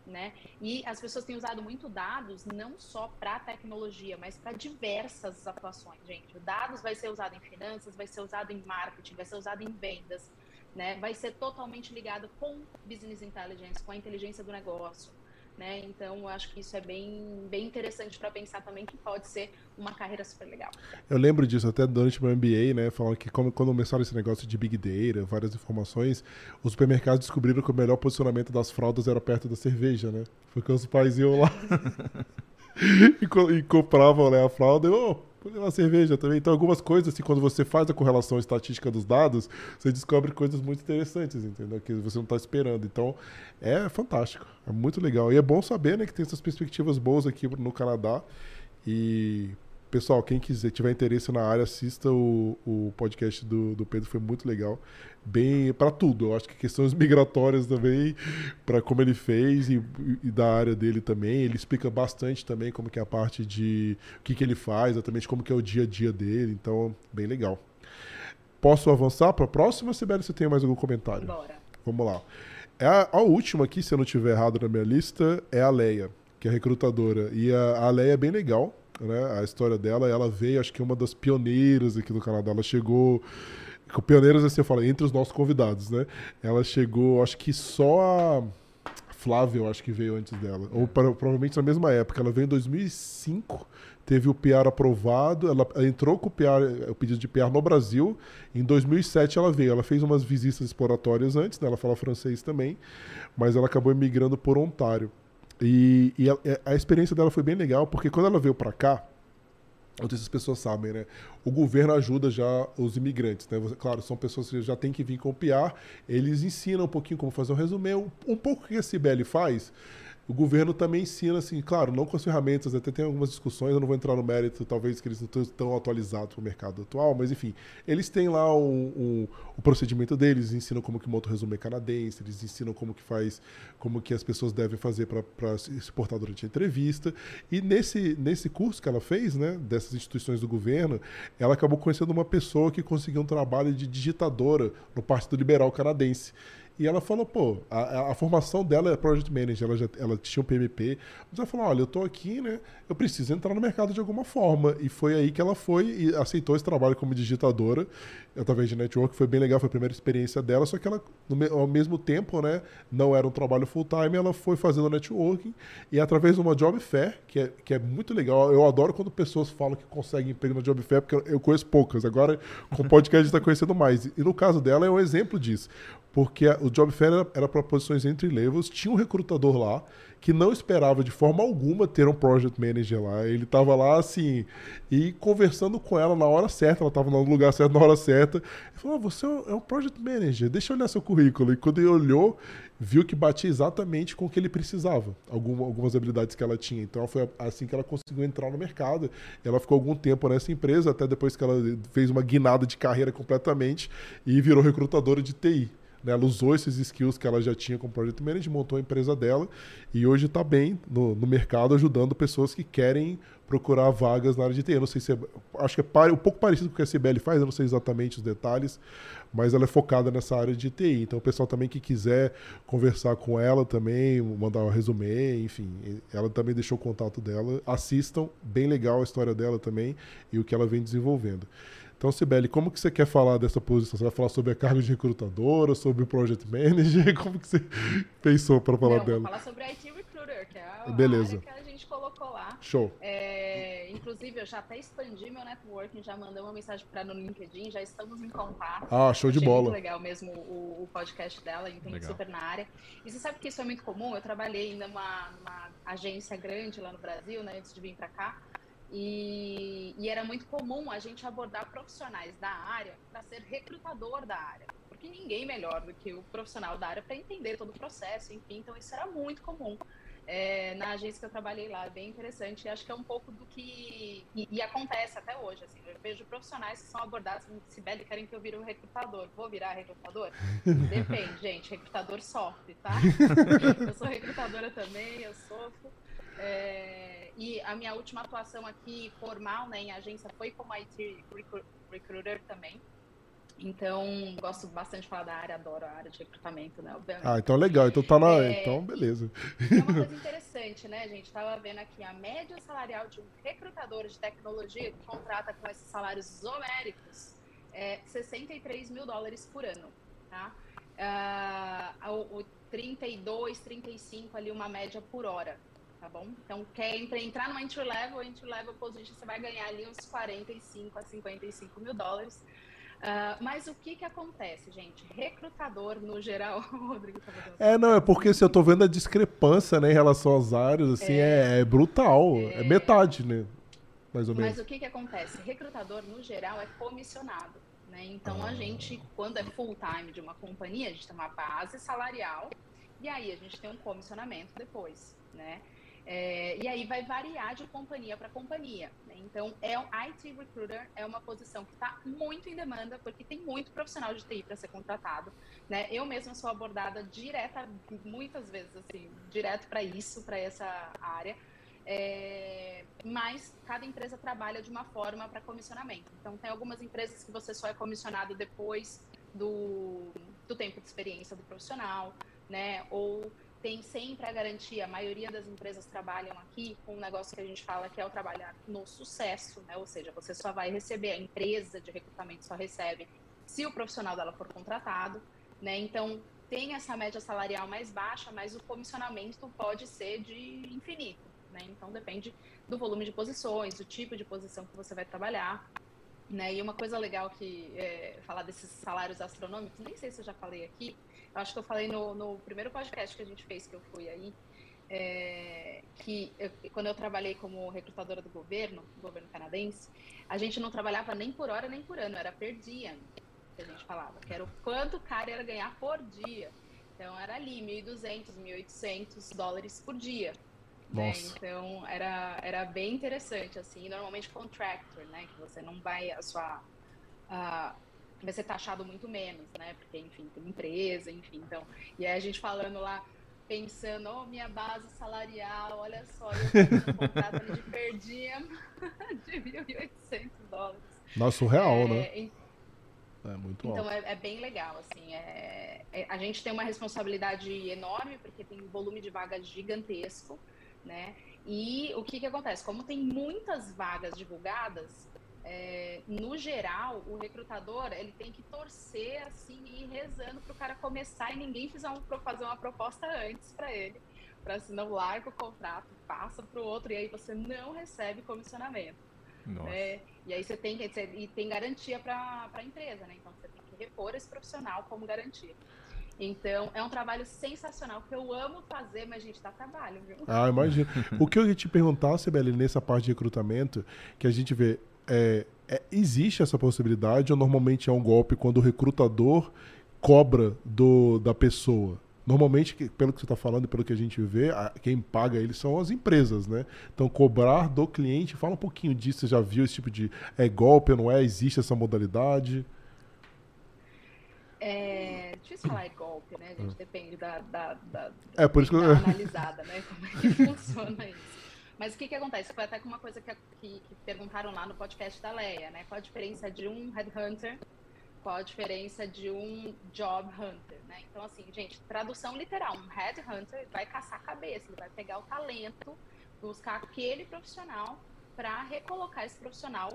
né? E as pessoas têm usado muito dados não só para tecnologia, mas para diversas atuações, gente. O dados vai ser usado em finanças, vai ser usado em marketing, vai ser usado em vendas, né? Vai ser totalmente ligado com business intelligence, com a inteligência do negócio. Né? Então, eu acho que isso é bem, bem interessante para pensar também que pode ser uma carreira super legal. Eu lembro disso até durante o meu MBA, né? Falando que quando começaram esse negócio de Big Data, várias informações, os supermercados descobriram que o melhor posicionamento das fraldas era perto da cerveja, né? Porque os pais iam lá e, e, compravam né, a fralda e, oh, uma cerveja também. Então, algumas coisas, assim, quando você faz a correlação estatística dos dados, você descobre coisas muito interessantes, entendeu? Que você não está esperando. Então, é fantástico. É muito legal. E é bom saber, né, que tem essas perspectivas boas aqui no Canadá. E Pessoal, quem quiser, tiver interesse na área, assista o, o podcast do, do Pedro, foi muito legal. Bem, para tudo, eu acho que questões migratórias também, para como ele fez e, e, da área dele também. Ele explica bastante também como que é a parte de o que, que ele faz, exatamente como que é o dia a dia dele. Então, bem legal. Posso avançar para a próxima, Sibeli? Você tem mais algum comentário? Bora. Vamos lá. É a, a, última aqui, se eu não tiver errado na minha lista, é a Leia, que é recrutadora. E a, a Leia é bem legal né? A história dela, ela veio, acho que uma das pioneiras aqui do Canadá. Ela chegou. Pioneiras, assim, eu falo, entre os nossos convidados, né? Ela chegou, acho que só a Flávia, eu acho que veio antes dela. Ou provavelmente na mesma época. Ela veio em 2005, teve o PR aprovado. Ela, ela entrou com o, PR, o pedido de PR no Brasil. Em 2007 ela veio. Ela fez umas visitas exploratórias antes, né? Ela fala francês também. Mas ela acabou emigrando por Ontário. E, e a, a, experiência dela foi bem legal, porque quando ela veio para cá, não sei se as pessoas sabem, né? O governo ajuda já os imigrantes, né? Claro, são pessoas que já têm que vir com PR, eles ensinam um pouquinho como fazer um resumê, um, um pouco que a Cibele faz, o governo também ensina, assim, claro, não com as ferramentas, até tem algumas discussões, eu não vou entrar no mérito, talvez que eles não estão tão atualizados para o mercado atual, mas enfim, eles têm lá um, um, o procedimento deles, ensinam como que monta o resumo canadense, eles ensinam como que faz, como que as pessoas devem fazer para se portar durante a entrevista. E nesse, nesse curso que ela fez, né, dessas instituições do governo, ela acabou conhecendo uma pessoa que conseguiu um trabalho de digitadora no Partido Liberal Canadense. E ela falou, pô, a, a, formação dela é Project Manager, ela, já, ela tinha um PMP. Mas ela falou, olha, eu tô aqui, né? Eu preciso entrar no mercado de alguma forma. E foi aí que ela foi e aceitou esse trabalho como digitadora, através de network. Foi bem legal, foi a primeira experiência dela. Só que ela, no, ao mesmo tempo, né? Não era um trabalho full-time, ela foi fazendo networking. E através de uma job fair, que é, que é muito legal. Eu adoro quando pessoas falam que conseguem emprego na job fair, porque eu conheço poucas. Agora, com o podcast, a gente está conhecendo mais. E no caso dela, é um exemplo disso porque o Job Fair era, para posições entre levels, tinha um recrutador lá que não esperava de forma alguma ter um project manager lá. Ele estava lá assim, e conversando com ela na hora certa, ela estava no lugar certo na hora certa. Ele falou: ah, Você é um é project manager, deixa eu olhar seu currículo. E quando ele olhou, viu que batia exatamente com o que ele precisava, algumas habilidades que ela tinha. Então foi assim que ela conseguiu entrar no mercado. Ela ficou algum tempo nessa empresa, até depois que ela fez uma guinada de carreira completamente e virou recrutadora de TI. Né? Ela usou esses skills que ela já tinha como project manager, montou a empresa dela e hoje está bem no, no mercado ajudando pessoas que querem procurar vagas na área de TI. Eu não sei se é, acho que é um pouco parecido com o que a CBL faz, eu não sei exatamente os detalhes, mas ela é focada nessa área de TI. Então o pessoal também que quiser conversar com ela também, mandar um resumê, enfim, ela também deixou o contato dela. Assistam, bem legal a história dela também e o que ela vem desenvolvendo. Então, Sibeli, como que você quer falar dessa posição? Você vai falar sobre a carga de recrutadora, sobre o project manager? Como que você pensou para falar Não, dela? Vou falar sobre IT Recruiter, que é a Beleza. área que a gente colocou lá. Show. É, inclusive, eu já até expandi meu networking, já mandei uma mensagem para no LinkedIn, já estamos em contato. Ah, show de bola. muito legal mesmo o, o podcast dela, entende Legal. super na área. E você sabe que isso é muito comum? Eu trabalhei numa, numa agência grande lá no Brasil, né, antes de vir para cá. E, e, era muito comum a gente abordar profissionais da área para ser recrutador da área, porque ninguém melhor do que o profissional da área para entender todo o processo, enfim, então isso era muito comum. É, na agência que eu trabalhei lá, é bem interessante, e acho que é um pouco do que. E, e acontece até hoje, assim, eu vejo profissionais que são abordados, se bem querem que eu vire um recrutador. Vou virar recrutador? Depende, gente, recrutador sofre, tá? eu sou recrutadora também, eu sofro. É, e a minha última atuação aqui formal né, em agência foi como IT recruiter também. Então, gosto bastante de falar da área, adoro a área de recrutamento, né? Obviamente. Ah, então legal. Então tá na. É, então, beleza. É uma coisa interessante, né, gente? Tava vendo aqui a média salarial de um recrutador de tecnologia que contrata com esses salários homéricos é 63 mil dólares por ano, tá? Uh, o, o 32, 35 ali, uma média por hora tá bom? Então, quer entrar numa entry level, entry level position, você vai ganhar ali uns 45 a 55 mil dólares. Uh, mas o que que acontece, gente? Recrutador, no geral, Rodrigo tá É, não, é porque se eu tô vendo a discrepância, né, em relação às áreas, assim, é, é, é brutal, é... é... metade, né, mais ou menos. Mas o que que acontece? Recrutador, no geral, é comissionado, né? Então, ah. a gente, quando é full time de uma companhia, a gente tem uma base salarial e aí a gente tem um comissionamento depois, né? É, e aí vai variar de companhia para companhia. Né? Então, é um IT recruiter é uma posição que está muito em demanda porque tem muito profissional de TI para ser contratado. Né? Eu mesma sou abordada direta, muitas vezes assim, direto para isso, para essa área. É, mas cada empresa trabalha de uma forma para comissionamento. Então, tem algumas empresas que você só é comissionado depois do, do tempo de experiência do profissional, né? Ou tem sempre a garantia, a maioria das empresas trabalham aqui com um negócio que a gente fala que é o trabalhar no sucesso, né? Ou seja, você só vai receber, a empresa de recrutamento só recebe se o profissional dela for contratado, né? Então, tem essa média salarial mais baixa, mas o comissionamento pode ser de infinito, né? Então, depende do volume de posições, do tipo de posição que você vai trabalhar, né? E uma coisa legal que é, falar desses salários astronômicos, nem sei se eu já falei aqui, acho que eu falei no, no primeiro podcast que a gente fez, que eu fui aí, é, que eu, quando eu trabalhei como recrutadora do governo, do governo canadense, a gente não trabalhava nem por hora nem por ano, era per dia que a gente falava, que era o quanto o cara ia ganhar por dia. Então era ali 1.200, 1.800 dólares por dia. Né? Então era, era bem interessante, assim, normalmente contractor, né? Que você não vai a sua. A, vai ser taxado muito menos, né? Porque, enfim, tem empresa, enfim. Então, e aí a gente falando lá, pensando, oh, minha base salarial, olha só, eu um contrato ali de per diem de 1.800 dólares. Nossa, real, é, né? É muito então alto. É, é bem legal, assim. É, é, a gente tem uma responsabilidade enorme, porque tem um volume de vagas gigantesco, né? E o que, que acontece? Como tem muitas vagas divulgadas, é, no geral, o recrutador ele tem que torcer assim e ir rezando para o cara começar e ninguém fizer um, fazer uma proposta antes para ele, para senão larga o contrato, passa para o outro e aí você não recebe comissionamento. É, e aí você tem que e tem garantia para a empresa, né? Então você tem que repor esse profissional como garantia. Então, é um trabalho sensacional que eu amo fazer, mas, gente, dá trabalho, viu? Ah, imagina. o que eu ia te perguntar, Sibeli, nessa parte de recrutamento, que a gente vê, é, é, existe essa possibilidade ou normalmente é um golpe quando o recrutador cobra do, da pessoa? Normalmente, pelo que você está falando e pelo que a gente vê, quem paga eles são as empresas, né? Então, cobrar do cliente, fala um pouquinho disso. Você já viu esse tipo de é golpe, não é? Existe essa modalidade? É difícil falar é golpe, né? A gente hum. depende da, da, da, é, por isso que analisada, né? Como é que funciona isso. Mas o que, que acontece? Foi até com uma coisa que, que, que perguntaram lá no podcast da Leia, né? Qual a diferença de um headhunter qual a diferença de um job hunter, né? Então, assim, gente, tradução literal, um headhunter vai caçar cabeça, ele vai pegar o talento, buscar aquele profissional para recolocar esse profissional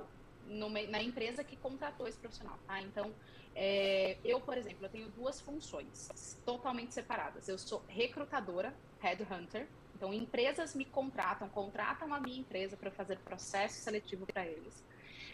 numa, na empresa que contratou esse profissional, tá? Então, é, eu, por exemplo, eu tenho duas funções totalmente separadas. Eu sou recrutadora, headhunter, então empresas me contratam, contratam a minha empresa para fazer processo seletivo para eles.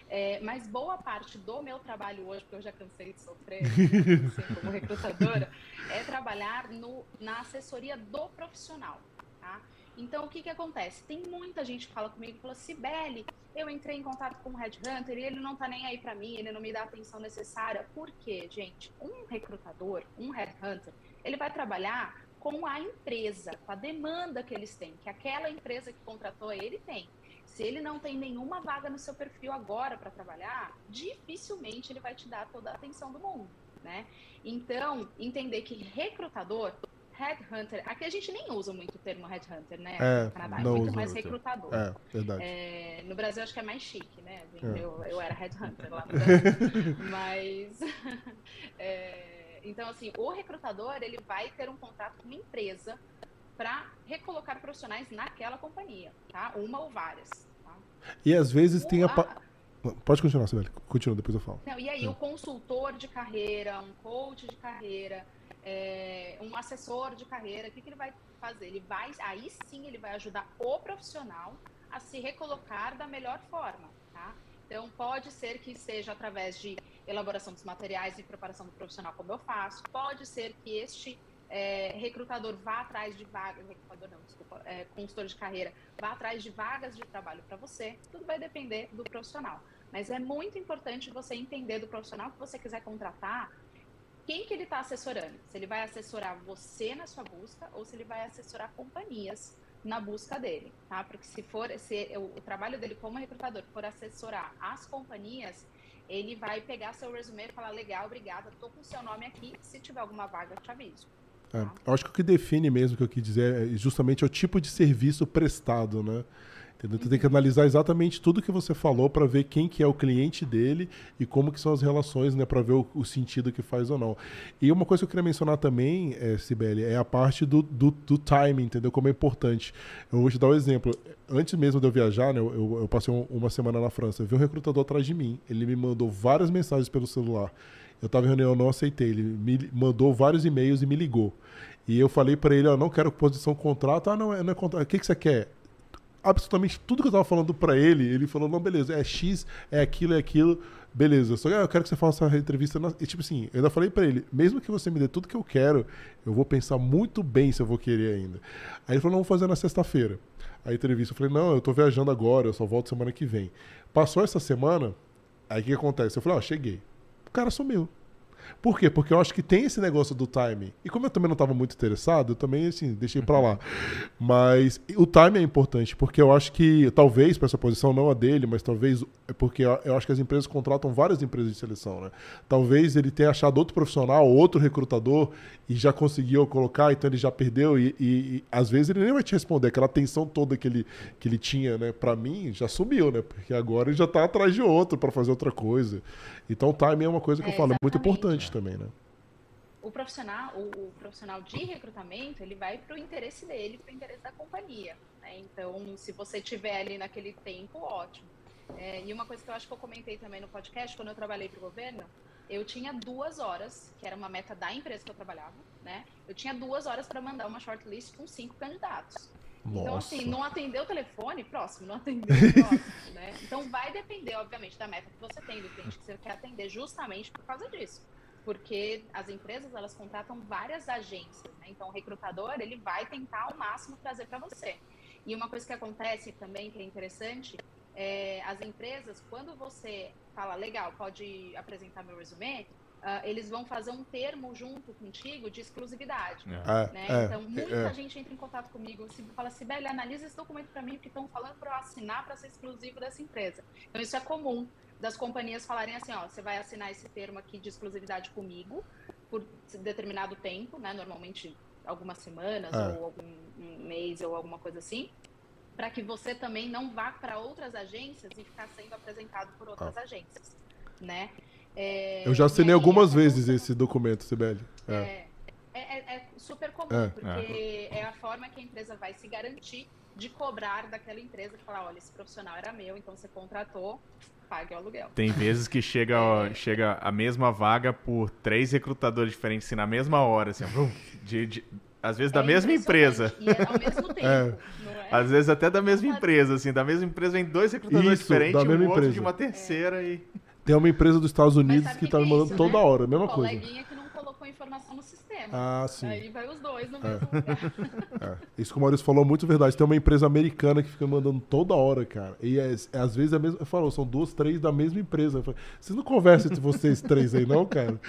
É, mas boa parte do meu trabalho hoje, porque eu já cansei de sofrer assim, como recrutadora, é trabalhar no, na assessoria do profissional. Tá? Então, o que, que acontece? Tem muita gente que fala comigo e fala, Sibeli, eu entrei em contato com o Headhunter e ele não tá nem aí para mim, ele não me dá a atenção necessária. Por quê, gente? Um recrutador, um Headhunter, ele vai trabalhar com a empresa, com a demanda que eles têm, que aquela empresa que contratou ele tem. Se ele não tem nenhuma vaga no seu perfil agora para trabalhar, dificilmente ele vai te dar toda a atenção do mundo, né? Então, entender que recrutador, headhunter, aqui a gente nem usa muito o termo headhunter, né? É, no Canadá, é muito mais recrutador. É, verdade. É, no Brasil acho que é mais chique, né? É. Eu, eu era headhunter lá no Brasil. Mas, é, então assim, o recrutador, ele vai ter um contrato com uma empresa para recolocar profissionais naquela companhia, tá? Uma ou várias. Tá? E às vezes o, tem a. Pode continuar, Sibeli. Continua, depois eu falo. Não, e aí, é. o consultor de carreira, um coach de carreira, é, um assessor de carreira, o que, que ele vai fazer? Ele vai, aí sim, ele vai ajudar o profissional a se recolocar da melhor forma, tá? Então, pode ser que seja através de elaboração dos materiais e preparação do profissional, como eu faço, pode ser que este é, recrutador vá atrás de vagas, recrutador não, desculpa, é, consultor de carreira, vá atrás de vagas de trabalho para você, tudo vai depender do profissional. Mas é muito importante você entender do profissional que você quiser contratar, quem que ele está assessorando. Se ele vai assessorar você na sua busca ou se ele vai assessorar companhias na busca dele, tá? Porque se for, se o, o trabalho dele como recrutador for assessorar as companhias, ele vai pegar seu resume e falar, legal, obrigada, estou com seu nome aqui, se tiver alguma vaga, eu te aviso. É, eu acho que o que define mesmo o que eu quis dizer é justamente o tipo de serviço prestado, né? Entendeu? Tu tem que analisar exatamente tudo que você falou para ver quem que é o cliente dele e como que são as relações, né, para ver o, o, sentido que faz ou não. E uma coisa que eu queria mencionar também, é, Sibeli, é a parte do, do, do timing, entendeu? Como é importante. Eu vou te dar um exemplo. Antes mesmo de eu viajar, né, eu, eu, eu passei um, uma semana na França, eu vi um recrutador atrás de mim. Ele me mandou várias mensagens pelo celular. Eu estava em reunião, não aceitei. Ele me mandou vários e-mails e me ligou. E eu falei para ele, ó, não quero posição contrato. Ah, não, é, não é contrato. O que, que você quer? Absolutamente tudo que eu estava falando para ele, ele falou, não, beleza, é X, é aquilo, é aquilo, beleza. Só que ah, eu quero que você faça essa entrevista. Na... E tipo assim, eu ainda falei para ele, mesmo que você me dê tudo que eu quero, eu vou pensar muito bem se eu vou querer ainda. Aí ele falou, não, vou fazer na sexta-feira. A entrevista, eu falei, não, eu tô viajando agora, eu só volto semana que vem. Passou essa semana, aí o que acontece? Eu falei, ó, oh, cheguei. O cara sumiu. Por quê? Porque eu acho que tem esse negócio do timing. E como eu também não estava muito interessado, eu também, assim, deixei para lá. Mas o timing é importante, porque eu acho que, talvez, para essa posição, não a dele, mas talvez, é porque eu acho que as empresas contratam várias empresas de seleção, né? Talvez ele tenha achado outro profissional, outro recrutador, e já conseguiu colocar, então ele já perdeu, e, e, e às vezes ele nem vai te responder. Aquela atenção toda que ele, que ele tinha, né, para mim, já sumiu, né? Porque agora ele já está atrás de outro para fazer outra coisa. Então o timing é uma coisa que é, eu falo, é muito importante também, né? O profissional, o, o profissional de recrutamento, ele vai para o interesse dele, para o interesse da companhia. Né? Então, se você tiver ali naquele tempo, ótimo. É, e uma coisa que eu acho que eu comentei também no podcast, quando eu trabalhei para o governo, eu tinha duas horas, que era uma meta da empresa que eu trabalhava, né? Eu tinha duas horas para mandar uma shortlist com cinco candidatos. Nossa. Então, assim, não atendeu o telefone, próximo, não atendeu próximo, né? Então, vai depender, obviamente, da meta que você tem, do cliente que você quer atender, justamente por causa disso. porque as empresas elas contratam várias agências, né? então o recrutador ele vai tentar ao máximo trazer para você. E uma coisa que acontece também que é interessante é, as empresas quando você fala legal pode apresentar meu resume Uh, eles vão fazer um termo junto contigo de exclusividade. É. Né? É, então, muita é. gente entra em contato comigo e fala, Sibeli, analisa esse documento para mim, porque estão falando para eu assinar para ser exclusivo dessa empresa. Então, isso é comum das companhias falarem assim, ó, você vai assinar esse termo aqui de exclusividade comigo por determinado tempo, né? Normalmente algumas semanas é. ou algum um mês ou alguma coisa assim, para que você também não vá para outras agências e ficar sendo apresentado por outras ah. agências, né? É, eu já assinei algumas vezes esse documento, Sibeli. É. é. É, é, super comum, é. porque é. a forma que a empresa vai se garantir de cobrar daquela empresa, que falar, olha, esse profissional era meu, então você contratou, pague o aluguel. Tem vezes que chega, é. chega a mesma vaga por três recrutadores diferentes assim, na mesma hora, assim, de, de, às vezes da mesma empresa. E ao mesmo tempo, Às vezes até da mesma empresa, assim, da mesma empresa vem dois recrutadores Isso, diferentes, da mesma um outro de uma terceira e... Tem uma empresa dos Estados Unidos que, está me mandando isso, toda né? hora, a mesma coisa. que não colocou informação no sistema. Ah, sim. Aí vai os dois no é. mesmo lugar. É. Isso que o Maurício falou é muito verdade. Tem uma empresa americana que fica mandando toda hora, cara. E é, é às vezes é a mesma. Falou, são duas, três da mesma empresa. Falei, vocês não conversam entre vocês três aí, não, cara?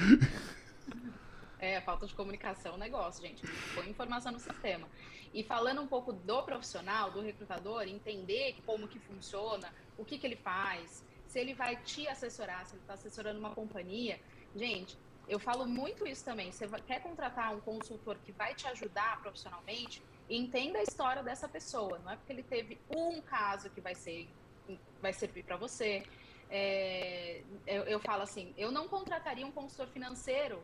É, falta de comunicação negócio, gente. Põe informação no sistema. E falando um pouco do profissional, do recrutador, entender como que funciona, o que, que ele faz, se ele vai te assessorar, se ele está assessorando uma companhia. Gente, eu falo muito isso também. Você quer contratar um consultor que vai te ajudar profissionalmente? Entenda a história dessa pessoa. Não é porque ele teve um caso que vai ser vai servir para você. É, eu, eu, falo assim, eu não contrataria um consultor financeiro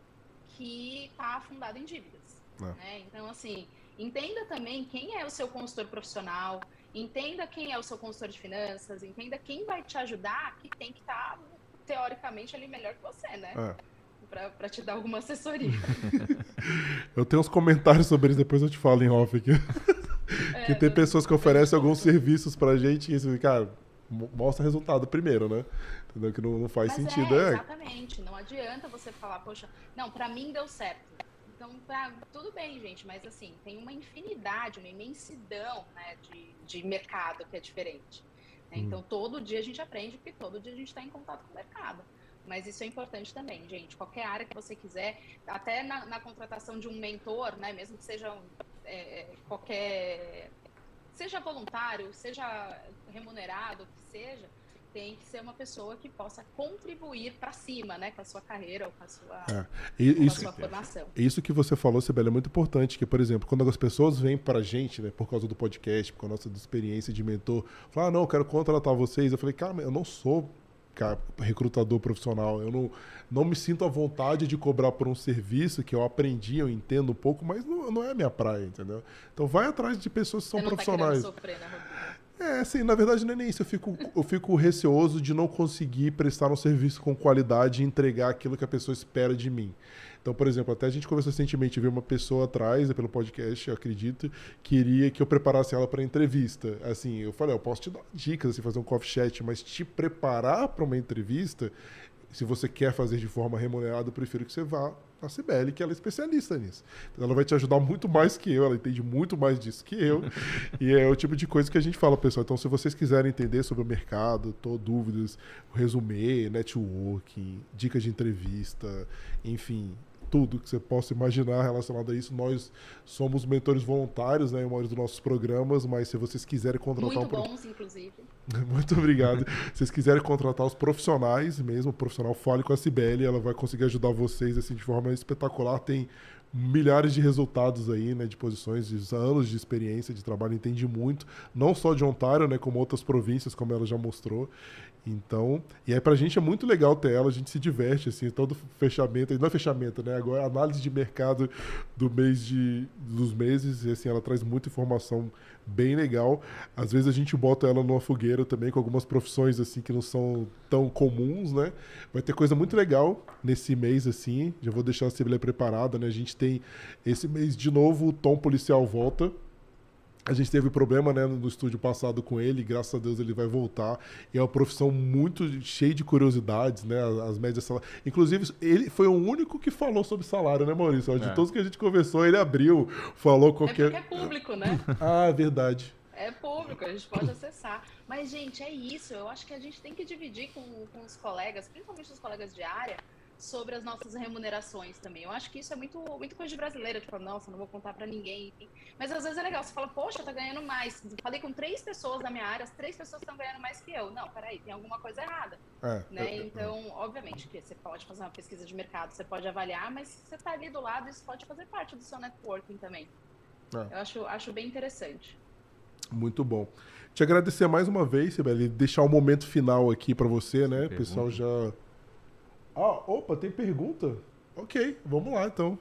que está afundado em dívidas. É. Né? Então, assim, entenda também quem é o seu consultor profissional, Entenda quem é o seu consultor de finanças, entenda quem vai te ajudar, que tem que estar, tá, teoricamente, ali melhor que você, né? É. Para te dar alguma assessoria. eu tenho uns comentários sobre isso, depois eu te falo em off aqui. É, que tem pessoas que oferecem alguns serviços pra gente e assim, cara, mostra resultado primeiro, né? Entendeu? Que não, não faz Mas sentido. É, exatamente. Não adianta você falar, poxa, não, para mim deu certo. Então, pra, tudo bem, gente, mas assim, tem uma infinidade, uma imensidão né, de, de mercado que é diferente. Né? Hum. Então, todo dia a gente aprende, porque todo dia a gente está em contato com o mercado. Mas isso é importante também, gente. Qualquer área que você quiser, até na, na contratação de um mentor, né, mesmo que seja um, é, qualquer. Seja voluntário, seja remunerado, o que seja, tem que ser uma pessoa que possa contribuir para cima, né, com a sua carreira ou com a sua, é. e, isso, sua formação. Isso que você falou, Sibeli, é muito importante, que, por exemplo, quando as pessoas vêm para a gente, né, por causa do podcast, por causa da nossa experiência de mentor, falam, ah, não, eu quero contratar vocês. Eu falei, cara, eu não sou cara, recrutador profissional, eu não, não me sinto à vontade de cobrar por um serviço que eu aprendi, eu entendo um pouco, mas não, não é a minha praia, entendeu? Então vai atrás de pessoas que são tá profissionais. Tá sofrer, né, é, assim, na verdade não é nem isso. Eu fico, eu fico receoso de não conseguir prestar um serviço com qualidade e entregar aquilo que a pessoa espera de mim. Então, por exemplo, até a gente conversou recentemente, viu uma pessoa atrás, pelo podcast, eu acredito, queria que eu preparasse ela para entrevista. Assim, eu falei, eu posso te dar dicas, assim, fazer um coffee chat, mas te preparar para uma entrevista, se você quer fazer de forma remunerada, eu prefiro que você vá a Cibele, que ela é especialista nisso. Então, ela vai te ajudar muito mais que eu, ela entende muito mais disso que eu. e é o tipo de coisa que a gente fala, pessoal. Então, se vocês quiserem entender sobre o mercado, tô dúvidas, resumê, networking, dicas de entrevista, enfim, tudo que você possa imaginar relacionado a isso. Nós somos mentores voluntários né, em maioria dos nossos programas, mas se vocês quiserem contratar... Muito um bons, pro... inclusive. Muito obrigado. se vocês quiserem contratar os profissionais mesmo, o profissional fale com a Cibele, ela vai conseguir ajudar vocês assim, de forma espetacular. Tem milhares de resultados aí, né, de posições, de anos de experiência de trabalho, entende muito, não só de Ontário, né, como outras províncias, como ela já mostrou. Então, e aí pra gente é muito legal ter ela, a gente se diverte, assim, todo fechamento, não é fechamento, né? Agora, análise de mercado do mês de, dos meses, e assim, ela traz muita informação bem legal. Às vezes a gente bota ela numa fogueira também com algumas profissões, assim, que não são tão comuns, né? Vai ter coisa muito legal nesse mês, assim, já vou deixar a Cibele preparada, né? A gente tem esse mês, de novo, o Tom Policial volta, A gente teve problema né, no estúdio passado com ele, graças a Deus ele vai voltar. E é uma profissão muito cheia de curiosidades, né? As médias salários. Inclusive, ele foi o único que falou sobre salário, né, Maurício? De é. todos que a gente conversou, ele abriu, falou qualquer. É porque é público, né? ah, verdade. É público, a gente pode acessar. Mas, gente, é isso. Eu acho que a gente tem que dividir com, com os colegas, principalmente os colegas de área, sobre as nossas remunerações também. Eu acho que isso é muito, muito coisa de brasileira, tipo, nossa, não vou contar para ninguém. Mas às vezes é legal, você fala, poxa, tá ganhando mais. Falei com três pessoas da minha área, as três pessoas estão ganhando mais que eu. Não, peraí, tem alguma coisa errada. É, né? É, é, então, obviamente, que você pode fazer uma pesquisa de mercado, você pode avaliar, mas você tá ali do lado, isso pode fazer parte do seu networking também. É. Eu acho, acho bem interessante. Muito bom. Te agradecer mais uma vez, Sibeli, deixar o um momento final aqui para você, né? O pessoal já ah, opa, tem pergunta? Ok, vamos lá então.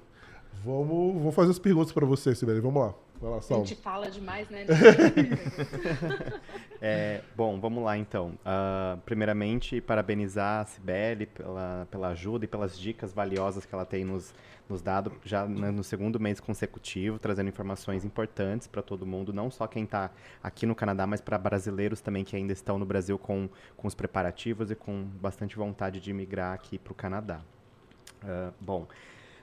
Vamos, vou fazer as perguntas para você, Sibeli. Vamos lá. Vai lá, Salmo. A gente fala demais, né? é, bom, vamos lá então. Uh, primeiramente, parabenizar a Sibeli pela, pela ajuda e pelas dicas valiosas que ela tem nos, nos dado já no segundo mês consecutivo, trazendo informações importantes para todo mundo, não só quem está aqui no Canadá, mas para brasileiros também que ainda estão no Brasil com, com os preparativos e com bastante vontade de migrar aqui para o Canadá. Uh, bom,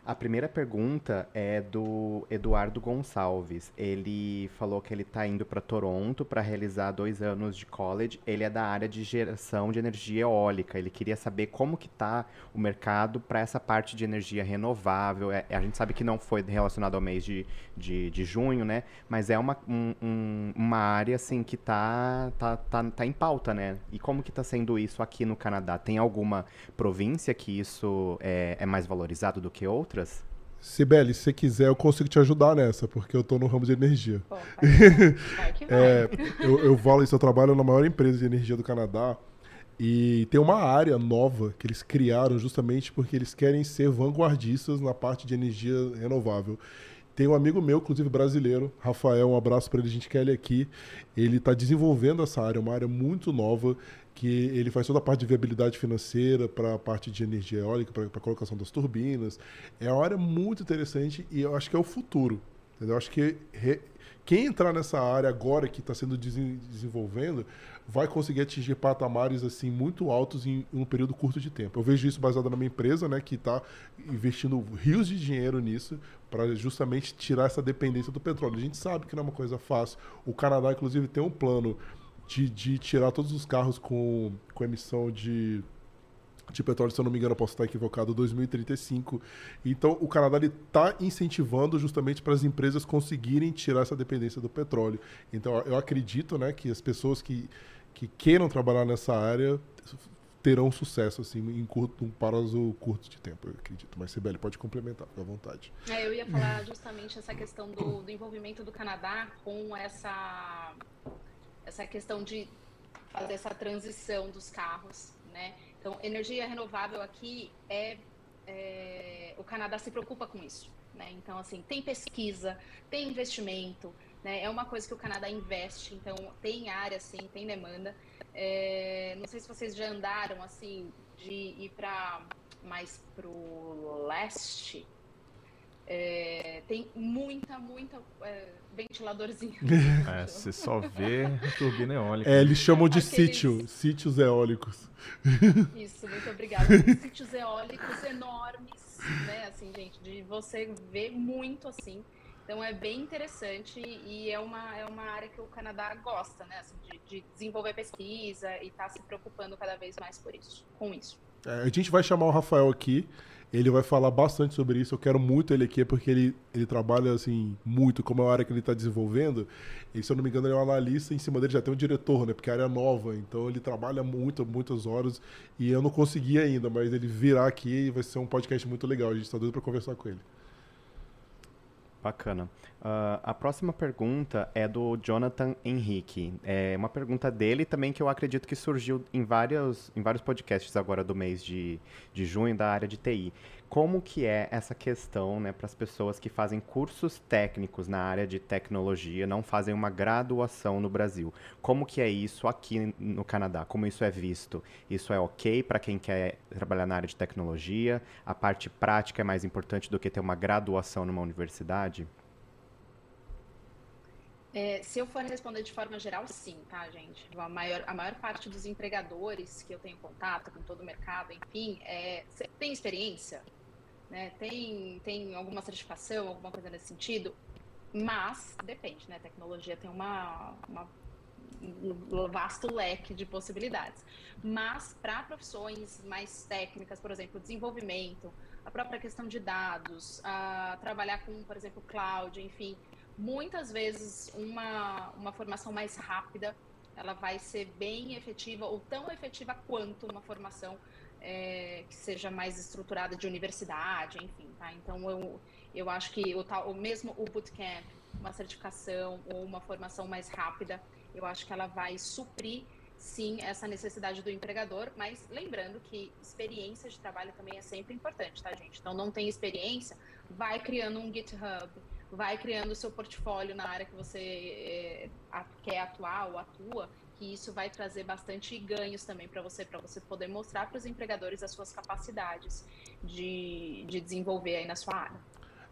a primeira pergunta é do Eduardo Gonçalves. Ele falou que ele está indo para Toronto para realizar dois anos de college. Ele é da área de geração de energia eólica. Ele queria saber como que está o mercado para essa parte de energia renovável. É, a gente sabe que não foi relacionado ao mês de, de, de junho, né? Mas é uma, um, um, uma área assim que está tá, tá, tá em pauta, né? E como que está sendo isso aqui no Canadá? Tem alguma província que isso é, é mais valorizado do que outra? Outras? Sibeli, se você quiser, eu consigo te ajudar nessa, porque eu estou no ramo de energia. Pô, vai que vai. É, eu, eu falo isso, eu trabalho na maior empresa de energia do Canadá. E tem uma área nova que eles criaram justamente porque eles querem ser vanguardistas na parte de energia renovável. Tem um amigo meu, inclusive brasileiro, Rafael, um abraço para ele, a gente quer ele aqui. Ele está desenvolvendo essa área, uma área muito nova que ele faz toda a parte de viabilidade financeira para a parte de energia eólica, para a colocação das turbinas. É uma área muito interessante e eu acho que é o futuro. Entendeu? Eu acho que re... quem entrar nessa área agora que está sendo desenvolvendo vai conseguir atingir patamares assim muito altos em um período curto de tempo. Eu vejo isso baseado na minha empresa, né, que está investindo rios de dinheiro nisso para justamente tirar essa dependência do petróleo. A gente sabe que não é uma coisa fácil. O Canadá, inclusive, tem um plano de, de tirar todos os carros com, com emissão de, de petróleo, se eu não me engano, posso estar equivocado, 2035. Então, o Canadá está incentivando justamente para as empresas conseguirem tirar essa dependência do petróleo. Então, eu acredito né, que as pessoas que, que queiram trabalhar nessa área terão sucesso assim em curto, um prazo curto de tempo, eu acredito. Mas Sibeli pode complementar, à vontade. É, eu ia falar justamente essa questão do, do envolvimento do Canadá com essa essa questão de fazer essa transição dos carros, né? Então, energia renovável aqui é, é, o Canadá se preocupa com isso, né? Então, assim, tem pesquisa, tem investimento, né? É uma coisa que o Canadá investe, então tem área, sim, tem demanda. É, não sei se vocês já andaram assim de ir para mais pro leste. É, tem muita, muita é, ventiladorzinho. É, você só vê turbina eólica. É, eles chamam de Aqueles... sítio, sítios eólicos. Isso, muito obrigada. sítios eólicos enormes, né? Assim, gente, de você ver muito assim. Então é bem interessante e é uma, é uma área que o Canadá gosta, né? Assim, de, de desenvolver pesquisa e está se preocupando cada vez mais por isso, com isso. É, a gente vai chamar o Rafael aqui ele vai falar bastante sobre isso. Eu quero muito ele aqui, porque ele, ele trabalha assim muito, como é a área que ele está desenvolvendo. E se eu não me engano, ele é um analista, em cima dele já tem um diretor, né? Porque a área é nova. Então ele trabalha muito, muitas horas. E eu não consegui ainda, mas ele virá aqui e vai ser um podcast muito legal. A gente está doido para conversar com ele. Bacana. Uh, a próxima pergunta é do Jonathan Henrique. É uma pergunta dele também que eu acredito que surgiu em vários, em vários podcasts agora do mês de, de junho da área de TI como que é essa questão né, para as pessoas que fazem cursos técnicos na área de tecnologia, não fazem uma graduação no Brasil. Como que é isso aqui no Canadá? Como isso é visto? Isso é ok para quem quer trabalhar na área de tecnologia? A parte prática é mais importante do que ter uma graduação numa universidade? É, se eu for responder de forma geral, sim, tá, gente? A maior, a maior parte dos empregadores que eu tenho contato com todo o mercado, enfim, é, tem experiência, né? Tem, tem alguma certificação, alguma coisa nesse sentido, mas depende, né? A tecnologia tem uma, uma um vasto leque de possibilidades. Mas para profissões mais técnicas, por exemplo, desenvolvimento, a própria questão de dados, a trabalhar com, por exemplo, cloud, enfim, muitas vezes uma, uma formação mais rápida ela vai ser bem efetiva ou tão efetiva quanto uma formação é, que seja mais estruturada de universidade, enfim, tá? Então eu, eu acho que o, tal, o mesmo o bootcamp, uma certificação ou uma formação mais rápida, eu acho que ela vai suprir sim essa necessidade do empregador, mas lembrando que experiência de trabalho também é sempre importante, tá, gente? Então não tem experiência, vai criando um GitHub, vai criando o seu portfólio na área que você é, quer atuar ou atua, que isso vai trazer bastante ganhos também para você, para você poder mostrar para os empregadores as suas capacidades de, de desenvolver aí na sua área.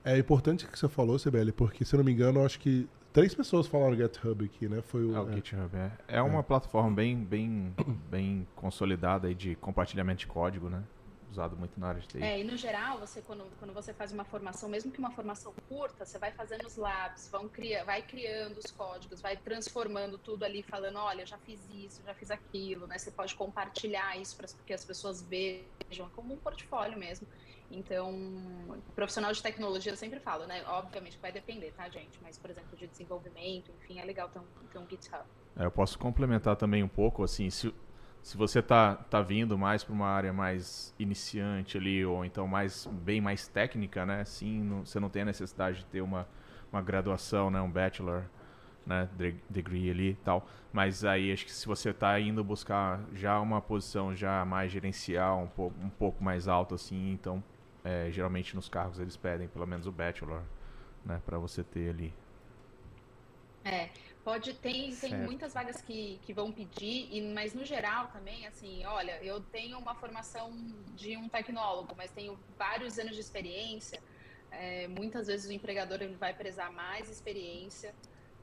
É importante que você falou, CBL, porque se eu não me engano, acho que três pessoas falaram GitHub aqui, né? Foi o, é, o é. GitHub, é. É uma é. plataforma bem, bem, bem consolidada aí de compartilhamento de código, né? Usado muito na área de TI. É, e no geral, você quando, quando você faz uma formação, mesmo que uma formação curta, você vai fazendo os labs, vão cria, vai criando os códigos, vai transformando tudo ali, falando, olha, eu já fiz isso, já fiz aquilo, né? Você pode compartilhar isso para que as pessoas vejam, como um portfólio mesmo. Então, profissional de tecnologia eu sempre falo, né? Obviamente vai depender, tá, gente? Mas, por exemplo, de desenvolvimento, enfim, é legal ter um, ter um GitHub. É, eu posso complementar também um pouco, assim, se, se você tá, tá vindo mais para uma área mais iniciante ali, ou então mais bem mais técnica, né? Sim, não, você não tem a necessidade de ter uma, uma graduação, né? Um bachelor, né? Degree ali e tal. Mas aí acho que se você está indo buscar já uma posição já mais gerencial, um pouco, um pouco mais alta assim, então é, geralmente nos cargos eles pedem pelo menos o bachelor, né? Para você ter ali. É, Pode, tem, tem muitas vagas que, que vão pedir, e, mas no geral também, assim, olha, eu tenho uma formação de um tecnólogo, mas tenho vários anos de experiência. É, muitas vezes o empregador ele vai prezar mais experiência.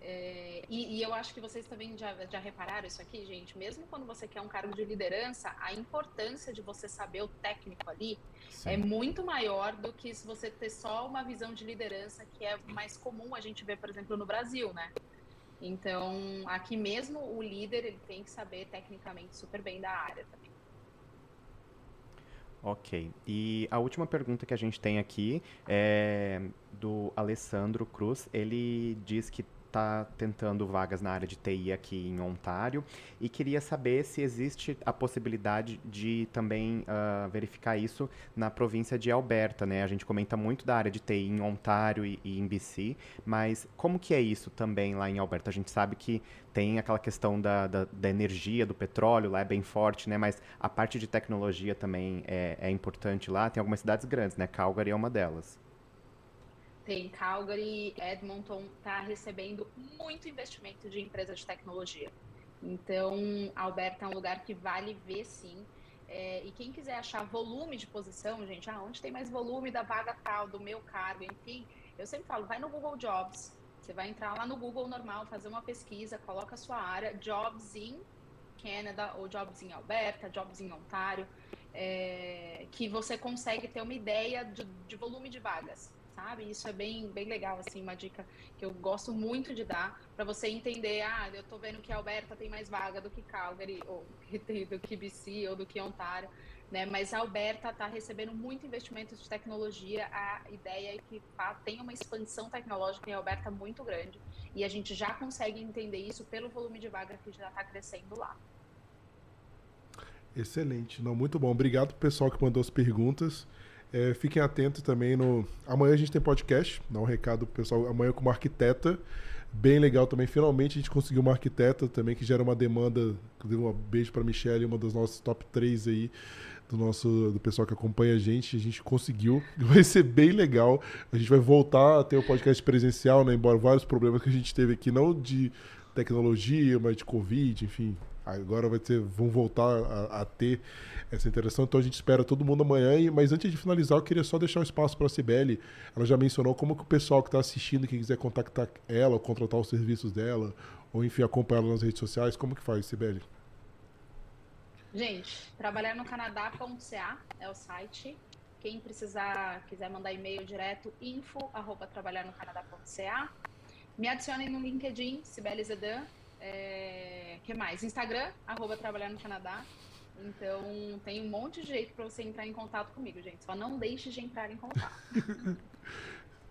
É, e, e, eu acho que vocês também já, já repararam isso aqui, gente. Mesmo quando você quer um cargo de liderança, a importância de você saber o técnico ali Sim. é muito maior do que se você ter só uma visão de liderança, que é mais comum a gente ver, por exemplo, no Brasil, né? Então, aqui mesmo o líder ele tem que saber tecnicamente super bem da área também. Ok. E a última pergunta que a gente tem aqui é do Alessandro Cruz. Ele diz que está tentando vagas na área de TI aqui em Ontário e queria saber se existe a possibilidade de também uh, verificar isso na província de Alberta, né? A gente comenta muito da área de TI em Ontário e, e em BC, mas como que é isso também lá em Alberta? A gente sabe que tem aquela questão da, da, da, energia, do petróleo, lá é bem forte, né? Mas a parte de tecnologia também é, é importante lá. Tem algumas cidades grandes, né? Calgary é uma delas tem Calgary, Edmonton está recebendo muito investimento de empresas de tecnologia. Então, Alberta é um lugar que vale ver sim. É, e quem quiser achar volume de posição, gente, ah, onde tem mais volume da vaga tal, do meu cargo, enfim, eu sempre falo, vai no Google Jobs. Você vai entrar lá no Google normal, fazer uma pesquisa, coloca a sua área, Jobs in Canada ou Jobs em Alberta, Jobs em Ontário, é, que você consegue ter uma ideia de, de volume de vagas sabe? Isso é bem, bem legal, assim, uma dica que eu gosto muito de dar para você entender, ah, eu tô vendo que Alberta tem mais vaga do que Calgary, ou do que BC, ou do que Ontário, né? Mas a Alberta está recebendo muito investimento de tecnologia, a ideia é que tem uma expansão tecnológica em Alberta muito grande, e a gente já consegue entender isso pelo volume de vaga que já está crescendo lá. Excelente, não, muito bom. Obrigado pro pessoal que mandou as perguntas. É, fiquem atentos também no. Amanhã a gente tem podcast, dá um recado pro pessoal. Amanhã com uma arquiteta. Bem legal também. Finalmente a gente conseguiu uma arquiteta também que gera uma demanda. Inclusive, um beijo para Michelle, uma das nossas top 3 aí do nosso do pessoal que acompanha a gente. A gente conseguiu. Vai ser bem legal. A gente vai voltar a ter o podcast presencial, né? Embora vários problemas que a gente teve aqui, não de tecnologia, mas de Covid, enfim, agora vai ter, vão voltar a, a, ter essa interação. Então a gente espera todo mundo amanhã. E, mas antes de finalizar, eu queria só deixar um espaço para a Cibele. Ela já mencionou como que o pessoal que está assistindo, que quiser contactar ela, ou contratar os serviços dela, ou enfim, acompanhar ela nas redes sociais, como que faz, Cibele? Gente, trabalhar no Canadá.ca é o site. Quem precisar, quiser mandar e-mail direto, info arroba trabalharnocanadá.ca. Me adicionem no LinkedIn, Sibeli Zedan. É, que mais? Instagram, arroba trabalhar no Canadá. Então, tem um monte de jeito para você entrar em contato comigo, gente. Só não deixe de entrar em contato.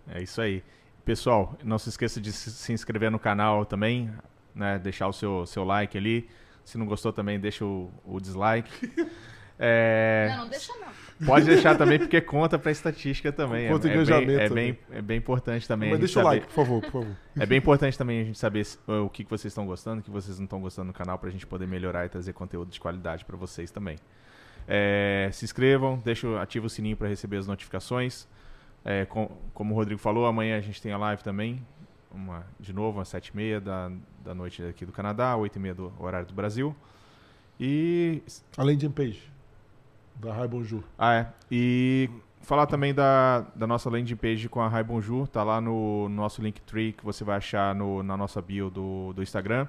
é isso aí. Pessoal, não se esqueça de se inscrever no canal também, né? Deixar o seu, seu like ali. Se não gostou também, deixa o, o dislike. É... Não, não deixa não. Pode deixar também, porque conta para estatística também. Conta é, é, bem, é, bem, é bem importante também. Mas deixa o like, por favor, por favor. É bem importante também a gente saber o que, que vocês estão gostando, o que vocês não estão gostando no canal, para a gente poder melhorar e trazer conteúdo de qualidade para vocês também. É, se inscrevam, deixa, ativa o sininho para receber as notificações. É, com, como o Rodrigo falou, amanhã a gente tem a live também. Uma, de novo, às 7h30 da, da noite aqui do Canadá, 8h30 do horário do Brasil. E. Além de page. Da Rai Bonjour. Ah, é. E falar também da, da nossa landing page com a Rai Bonjour. Tá lá no, no nosso Linktree que você vai achar no, na nossa bio do, do Instagram.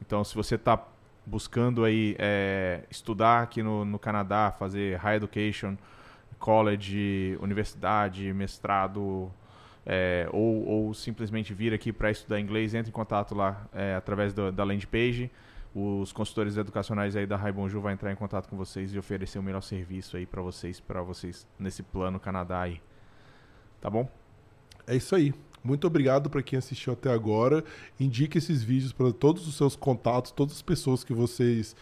Então, se você está buscando aí é, estudar aqui no, no Canadá, fazer High Education, college, universidade, mestrado, é, ou, ou, simplesmente vir aqui para estudar inglês, entre em contato lá é, através do, da landing page os consultores educacionais aí da Raibonju vai entrar em contato com vocês e oferecer o melhor serviço aí para vocês, para vocês nesse plano Canadá aí. Tá bom? É isso aí. Muito obrigado para quem assistiu até agora. Indique esses vídeos para todos os seus contatos, todas as pessoas que vocês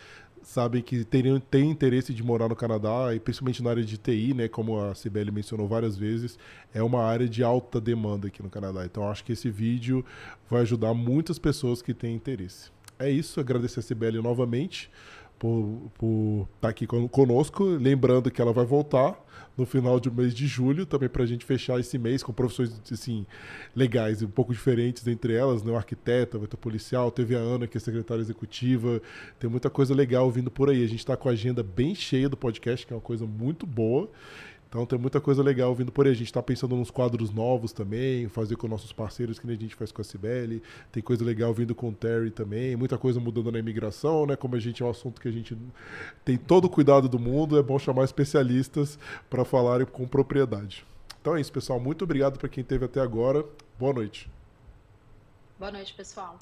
sabem que teriam, têm interesse de morar no Canadá, e principalmente na área de TI, né, como a Cibele mencionou várias vezes, é uma área de alta demanda aqui no Canadá. Então acho que esse vídeo vai ajudar muitas pessoas que têm interesse é isso. Agradecer a Sibeli novamente por estar tá aqui conosco. Lembrando que ela vai voltar no final do mês de julho, também para a gente fechar esse mês com profissões assim, legais e um pouco diferentes entre elas. Né? O arquiteto, vai ter policial, teve a Ana, que é secretária executiva. Tem muita coisa legal vindo por aí. A gente está com a agenda bem cheia do podcast, que é uma coisa muito boa. Então tem muita coisa legal vindo por aí. A gente está pensando nos quadros novos também, fazer com nossos parceiros, que nem a gente faz com a Cibele. Tem coisa legal vindo com o Terry também. Muita coisa mudando na imigração, né? Como a gente é um assunto que a gente tem todo o cuidado do mundo, é bom chamar especialistas para falarem com propriedade. Então é isso, pessoal. Muito obrigado para quem esteve até agora. Boa noite. Boa noite, pessoal.